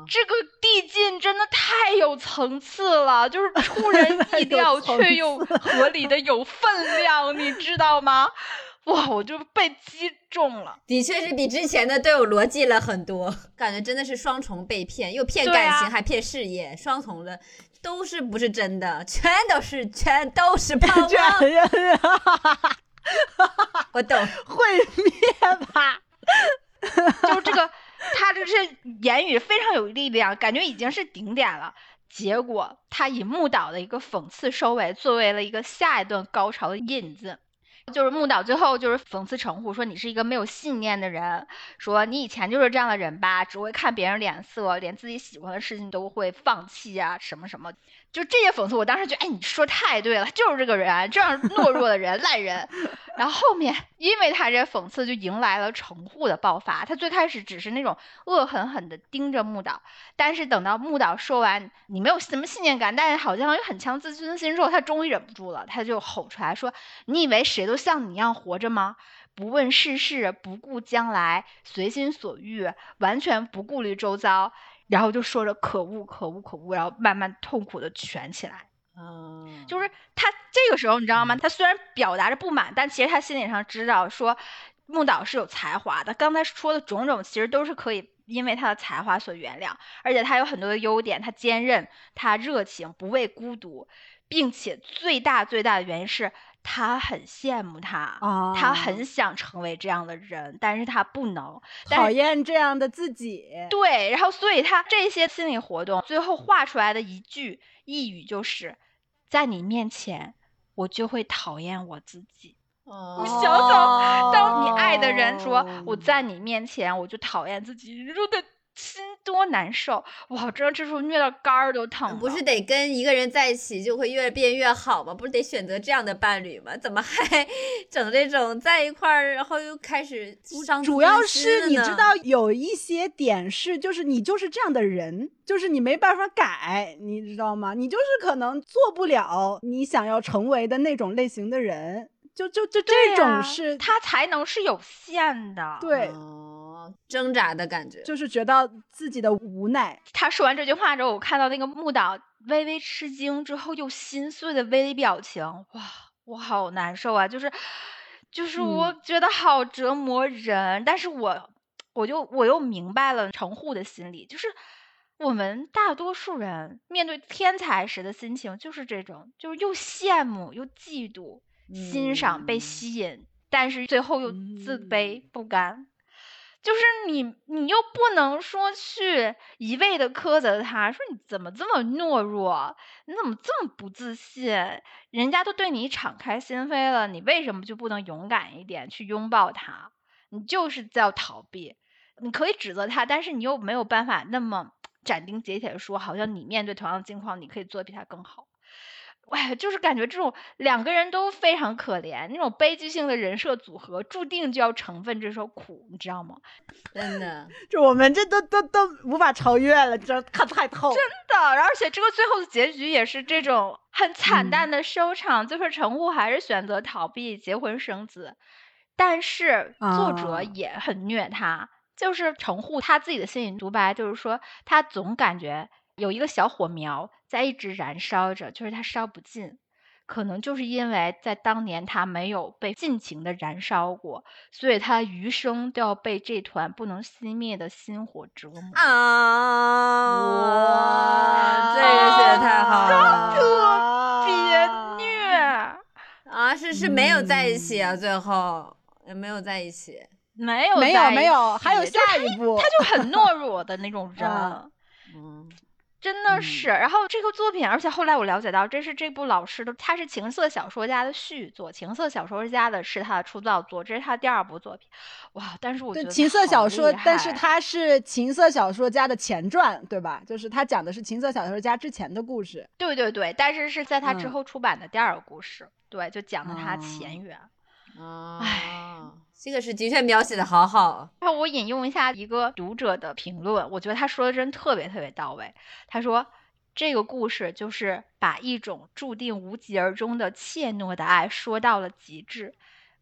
这个递进真的太有层次了，就是 [laughs] 出人意料却又合理的有分量，你知道吗？哇，我就被击中了，的确是比之前的都有逻辑了很多，感觉真的是双重被骗，又骗感情还骗事业，双重的都是不是真的，全都是全都是泡 [laughs] 沫。我懂，[laughs] 毁灭吧，就这个，他这是言语非常有力量，感觉已经是顶点了，结果他以木岛的一个讽刺收尾，作为了一个下一段高潮的引子。就是木岛最后就是讽刺成户说你是一个没有信念的人，说你以前就是这样的人吧，只会看别人脸色，连自己喜欢的事情都会放弃啊，什么什么。就这些讽刺，我当时觉得，哎，你说太对了，就是这个人，这样懦弱的人，烂人。[laughs] 然后后面，因为他这讽刺，就迎来了城户的爆发。他最开始只是那种恶狠狠地盯着木岛，但是等到木岛说完你没有什么信念感，但是好像有很强自尊心之后，他终于忍不住了，他就吼出来说：“你以为谁都像你一样活着吗？不问世事，不顾将来，随心所欲，完全不顾虑周遭。”然后就说着可恶可恶可恶，然后慢慢痛苦的蜷起来。嗯，就是他这个时候你知道吗？他虽然表达着不满，但其实他心理上知道说木岛是有才华的。刚才说的种种其实都是可以因为他的才华所原谅，而且他有很多的优点，他坚韧，他热情，不畏孤独，并且最大最大的原因是。他很羡慕他，他很想成为这样的人，但是他不能，讨厌这样的自己。对，然后所以他这些心理活动最后画出来的一句一语就是，在你面前，我就会讨厌我自己。你想想，当你爱的人说我在你面前，我就讨厌自己，你说的。心多难受哇！真的这时候虐到肝儿都疼。不是得跟一个人在一起就会越变越好吗？不是得选择这样的伴侣吗？怎么还 [laughs] 整这种在一块儿，然后又开始伤主要是你知道有一些点是，就是你就是这样的人，就是你没办法改，你知道吗？你就是可能做不了你想要成为的那种类型的人，就就就这种是他才能是有限的，对。挣扎的感觉，就是觉得自己的无奈。他说完这句话之后，我看到那个木岛微微吃惊之后又心碎的微表情，哇，我好难受啊！就是，就是我觉得好折磨人。但是我，我就我又明白了城户的心理，就是我们大多数人面对天才时的心情就是这种，就是又羡慕又嫉妒，欣赏被吸引，但是最后又自卑不甘。就是你，你又不能说去一味的苛责他，说你怎么这么懦弱，你怎么这么不自信？人家都对你敞开心扉了，你为什么就不能勇敢一点去拥抱他？你就是在逃避。你可以指责他，但是你又没有办法那么斩钉截铁的说，好像你面对同样的境况，你可以做比他更好。哎，就是感觉这种两个人都非常可怜，那种悲剧性的人设组合，注定就要成分这首苦，你知道吗？[laughs] 真的，就我们这都都都无法超越了，这看太透。真的，而且这个最后的结局也是这种很惨淡的收场，就是程护还是选择逃避结婚生子，但是作者也很虐他，就是程护他自己的心理独白，就是说他总感觉。有一个小火苗在一直燃烧着，就是它烧不尽，可能就是因为在当年他没有被尽情的燃烧过，所以他余生都要被这团不能熄灭的心火折磨啊！哇这个写的太好了，特别虐啊！是是没有在一起啊，最后也没有在一起，没有没有没有，还有下一步，他就很懦弱的那种人，[laughs] 嗯。真的是，然后这个作品，而且后来我了解到，这是这部老师的，他是情色小说家的续作，情色小说家的是他的出道作，这是他第二部作品，哇！但是我觉得情色小说，但是他是情色小说家的前传，对吧？就是他讲的是情色小说家之前的故事，对对对，但是是在他之后出版的第二个故事，对，就讲的他前缘，唉。这个是的确描写的好好。然后我引用一下一个读者的评论，我觉得他说的真特别特别到位。他说，这个故事就是把一种注定无疾而终的怯懦的爱说到了极致。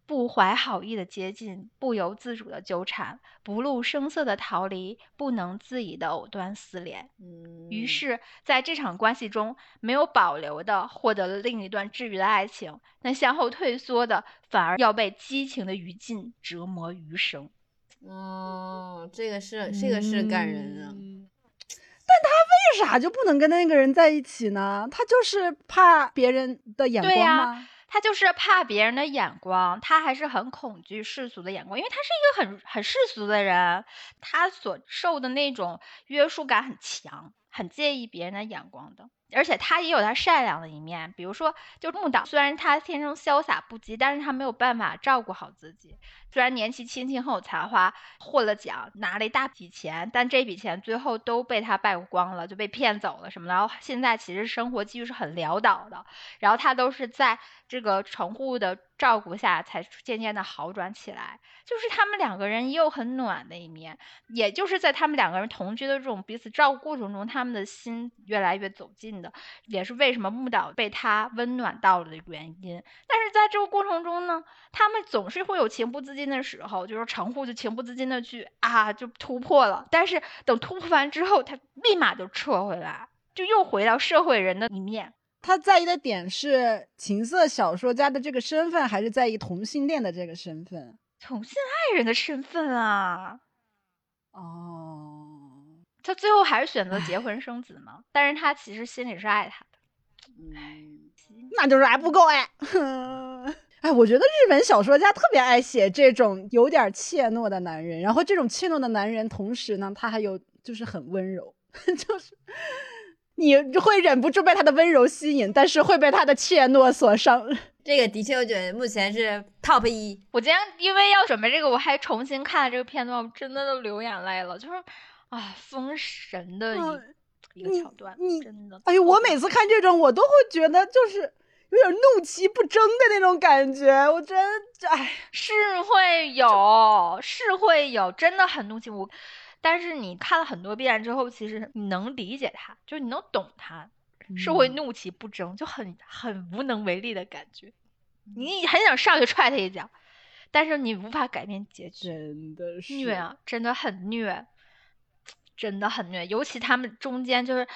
不怀好意的接近，不由自主的纠缠，不露声色的逃离，不能自已的藕断丝连。嗯，于是，在这场关系中，没有保留的获得了另一段治愈的爱情，那向后退缩的，反而要被激情的余烬折磨余生。哦，这个是这个是感人啊！但他为啥就不能跟那个人在一起呢？他就是怕别人的眼光吗？他就是怕别人的眼光，他还是很恐惧世俗的眼光，因为他是一个很很世俗的人，他所受的那种约束感很强，很介意别人的眼光的。而且他也有他善良的一面，比如说，就木岛，虽然他天生潇洒不羁，但是他没有办法照顾好自己。虽然年纪轻轻很有才华，获了奖，拿了一大笔钱，但这笔钱最后都被他败光了，就被骗走了什么的。然后现在其实生活继续是很潦倒的。然后他都是在这个乘户的照顾下，才渐渐的好转起来。就是他们两个人也有很暖的一面，也就是在他们两个人同居的这种彼此照顾过程中，他们的心越来越走近的，也是为什么木岛被他温暖到了的原因。但是在这个过程中呢，他们总是会有情不自禁的时候，就是乘户就情不自禁的去啊，就突破了。但是等突破完之后，他立马就撤回来，就又回到社会人的一面。他在意的点是情色小说家的这个身份，还是在意同性恋的这个身份？同性爱人的身份啊，哦，他最后还是选择结婚生子嘛？但是他其实心里是爱他的，嗯，那就是还不够爱。[laughs] 哎，我觉得日本小说家特别爱写这种有点怯懦的男人，然后这种怯懦的男人，同时呢，他还有就是很温柔，[laughs] 就是你会忍不住被他的温柔吸引，但是会被他的怯懦所伤。[laughs] 这个的确，我觉得目前是 top 一。我今天因为要准备这个，我还重新看了这个片段，我真的都流眼泪了。就是啊，封神的一一个桥段，真的。哎呦，我每次看这种，我都会觉得就是有点怒其不争的那种感觉。我真，哎，是会有，是会有，真的很怒其不。但是你看了很多遍之后，其实你能理解他，就是你能懂他。是会怒其不争，就很很无能为力的感觉。你很想上去踹他一脚，但是你无法改变结局。真的是虐啊，真的很虐，真的很虐。尤其他们中间就是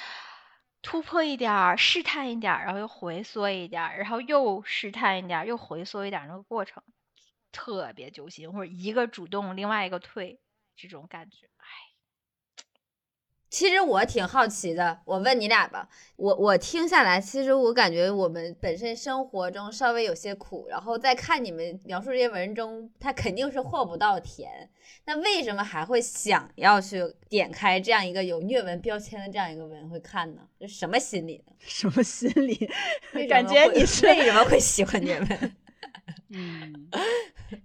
突破一点，试探一点，然后又回缩一点，然后又试探一点，又回缩一点，那个过程特别揪心。或者一个主动，另外一个退，这种感觉。唉其实我挺好奇的，我问你俩吧。我我听下来，其实我感觉我们本身生活中稍微有些苦，然后再看你们描述这些文中，它肯定是获不到甜。那为什么还会想要去点开这样一个有虐文标签的这样一个文会看呢？这什么心理呢？什么心理？感觉你是为什么会喜欢虐文？[laughs] 嗯，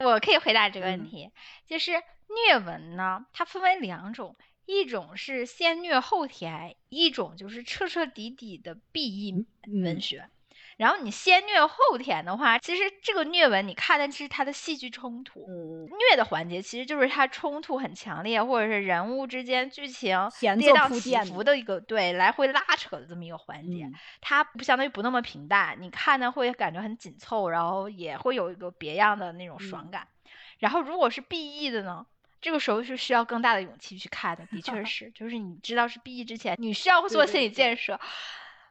我可以回答这个问题，就是虐文呢，它分为两种。一种是先虐后甜，一种就是彻彻底底的 B E 文学。然后你先虐后甜的话，其实这个虐文你看的是它的戏剧冲突，虐的环节其实就是它冲突很强烈，或者是人物之间剧情跌宕起伏的一个对来回拉扯的这么一个环节，它不相当于不那么平淡，你看的会感觉很紧凑，然后也会有一个别样的那种爽感。然后如果是 B E 的呢，这个时候是需要更大的勇气去看的，的确 [laughs] 是，就是你知道是 B E 之前，你需要做心理建设。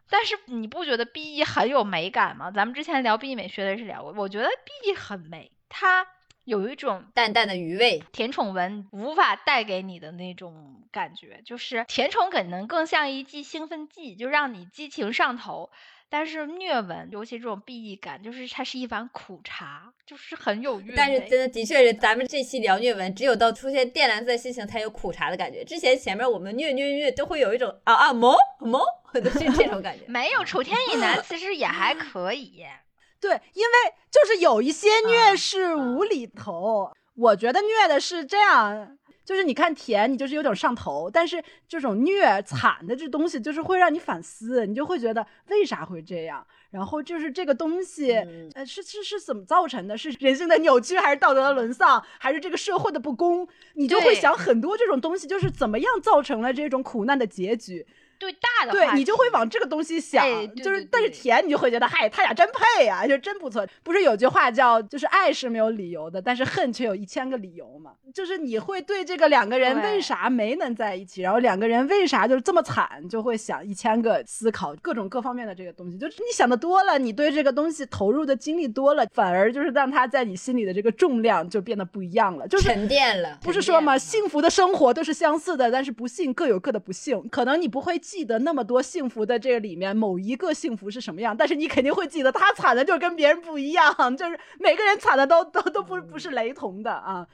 但是你不觉得 B E 很有美感吗？咱们之前聊 B E 美学的是聊过，我觉得 B E 很美，它有一种淡淡的余味，甜宠文无法带给你的那种感觉，就是甜宠可能更像一剂兴奋剂，就让你激情上头。但是虐文，尤其这种 B E 感，就是它是一碗苦茶，就是很有韵味。但是真的的确是，咱们这期聊虐文，只有到出现靛蓝色心情才有苦茶的感觉。之前前面我们虐虐虐都会有一种啊啊萌萌的这这种感觉。[laughs] 没有楚天 [laughs] 以南其实也还可以。[laughs] 对，因为就是有一些虐是无厘头，我觉得虐的是这样。就是你看甜，你就是有点上头，但是这种虐惨的这东西，就是会让你反思，你就会觉得为啥会这样？然后就是这个东西，呃，是是是怎么造成的？是人性的扭曲，还是道德的沦丧，还是这个社会的不公？你就会想很多这种东西，就是怎么样造成了这种苦难的结局。对大的，对你就会往这个东西想，就是但是甜你就会觉得嗨，他俩真配呀，就真不错。不是有句话叫就是爱是没有理由的，但是恨却有一千个理由嘛。就是你会对这个两个人为啥没能在一起，然后两个人为啥就是这么惨，就会想一千个思考各种各方面的这个东西。就是你想的多了，你对这个东西投入的精力多了，反而就是让他在你心里的这个重量就变得不一样了，就是沉淀了。不是说嘛，幸福的生活都是相似的，但是不幸各有各的不幸。可能你不会。记得那么多幸福的这个里面某一个幸福是什么样，但是你肯定会记得他惨的就跟别人不一样，[laughs] 就是每个人惨的都都都不不是雷同的啊，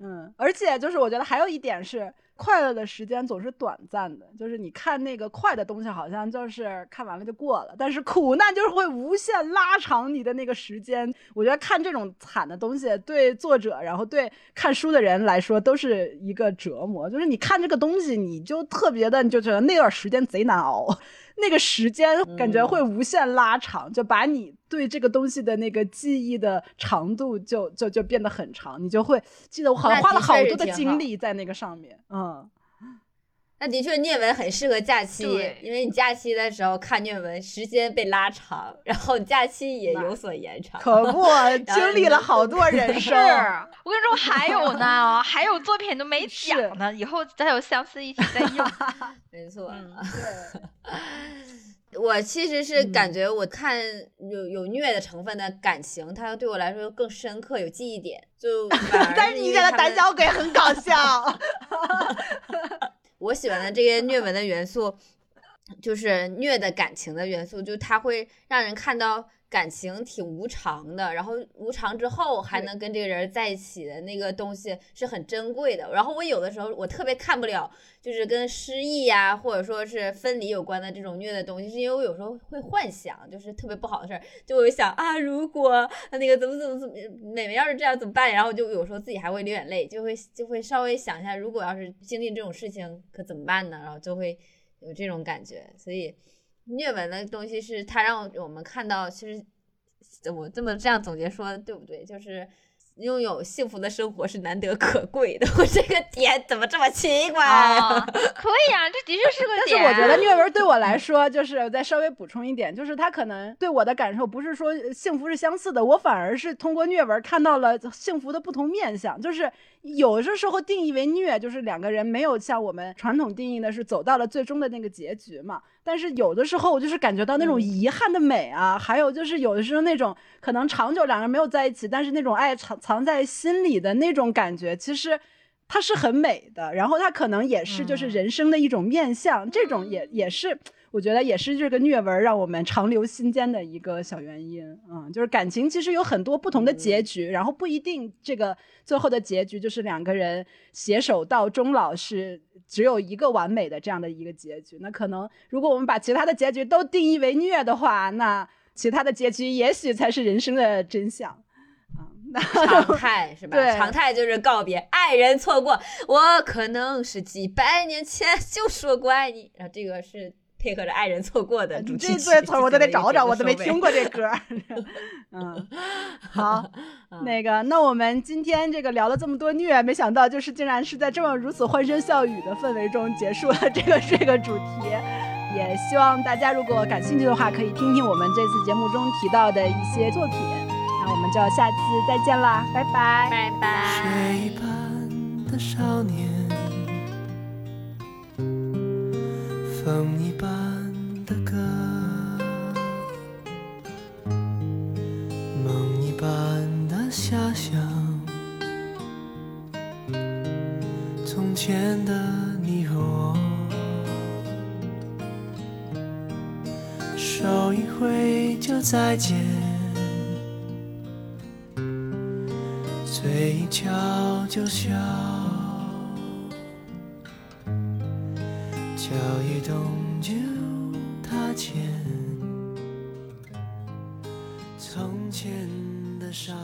嗯，而且就是我觉得还有一点是。快乐的时间总是短暂的，就是你看那个快的东西，好像就是看完了就过了。但是苦难就是会无限拉长你的那个时间。我觉得看这种惨的东西，对作者，然后对看书的人来说，都是一个折磨。就是你看这个东西，你就特别的，你就觉得那段时间贼难熬。[laughs] 那个时间感觉会无限拉长，就把你对这个东西的那个记忆的长度就就就变得很长，你就会记得我好像花了好多的精力在那个上面，嗯。那的确，虐文很适合假期，因为你假期的时候看虐文，时间被拉长，然后假期也有所延长。可不，经历了好多人 [laughs] 事儿。我跟你说，还有呢，还有作品都没讲呢，以后再有相似一起再用。[laughs] 没错，[laughs] 我其实是感觉，我看有有虐的成分的感情，它对我来说更深刻，有记忆点。就 [laughs] 但是你讲的胆小鬼很搞 [laughs] 笑。我喜欢的这些虐文的元素，就是虐的感情的元素，就它会让人看到感情挺无常的，然后无常之后还能跟这个人在一起的那个东西是很珍贵的。然后我有的时候我特别看不了，就是跟失忆呀或者说是分离有关的这种虐的东西，是因为我有时候会幻想，就是特别不好的事儿，就会想啊，如果那个怎么怎么怎么美美要是这样怎么办？然后就有时候自己还会流眼泪，就会就会稍微想一下，如果要是经历这种事情可怎么办呢？然后就会有这种感觉。所以虐文的东西是它让我们看到，其实我这么这样总结说对不对？就是。拥有幸福的生活是难得可贵的，[laughs] 我这个点怎么这么奇怪？可以啊，这的确是个点。但是我觉得虐文对我来 [laughs] 说，就是再稍微补充一点，就是他可能对我的感受不是说幸福是相似的，我反而是通过虐文看到了幸福的不同面相，就是。有的时候定义为虐，就是两个人没有像我们传统定义的是走到了最终的那个结局嘛。但是有的时候，我就是感觉到那种遗憾的美啊，还有就是有的时候那种可能长久两个人没有在一起，但是那种爱藏藏在心里的那种感觉，其实它是很美的。然后它可能也是就是人生的一种面相，这种也也是。我觉得也是这个虐文让我们长留心间的一个小原因，嗯，就是感情其实有很多不同的结局，然后不一定这个最后的结局就是两个人携手到终老是只有一个完美的这样的一个结局。那可能如果我们把其他的结局都定义为虐的话，那其他的结局也许才是人生的真相，啊，常 [laughs] 态是吧？对，常态就是告别爱人错过，我可能是几百年前就说过爱你，然后这个是。配合着爱人错过的主题曲。这词我都得找找，我都没听过这歌。[laughs] 嗯，[laughs] 好，那个，那我们今天这个聊了这么多虐，没想到就是竟然是在这么如此欢声笑语的氛围中结束了这个这个主题。也希望大家如果感兴趣的话，可以听听我们这次节目中提到的一些作品。那我们就下次再见啦，拜拜，拜拜。风一般的歌，梦一般的遐想，从前的你和我，手一挥就再见，嘴一翘就笑。脚一动就踏前，从前的少。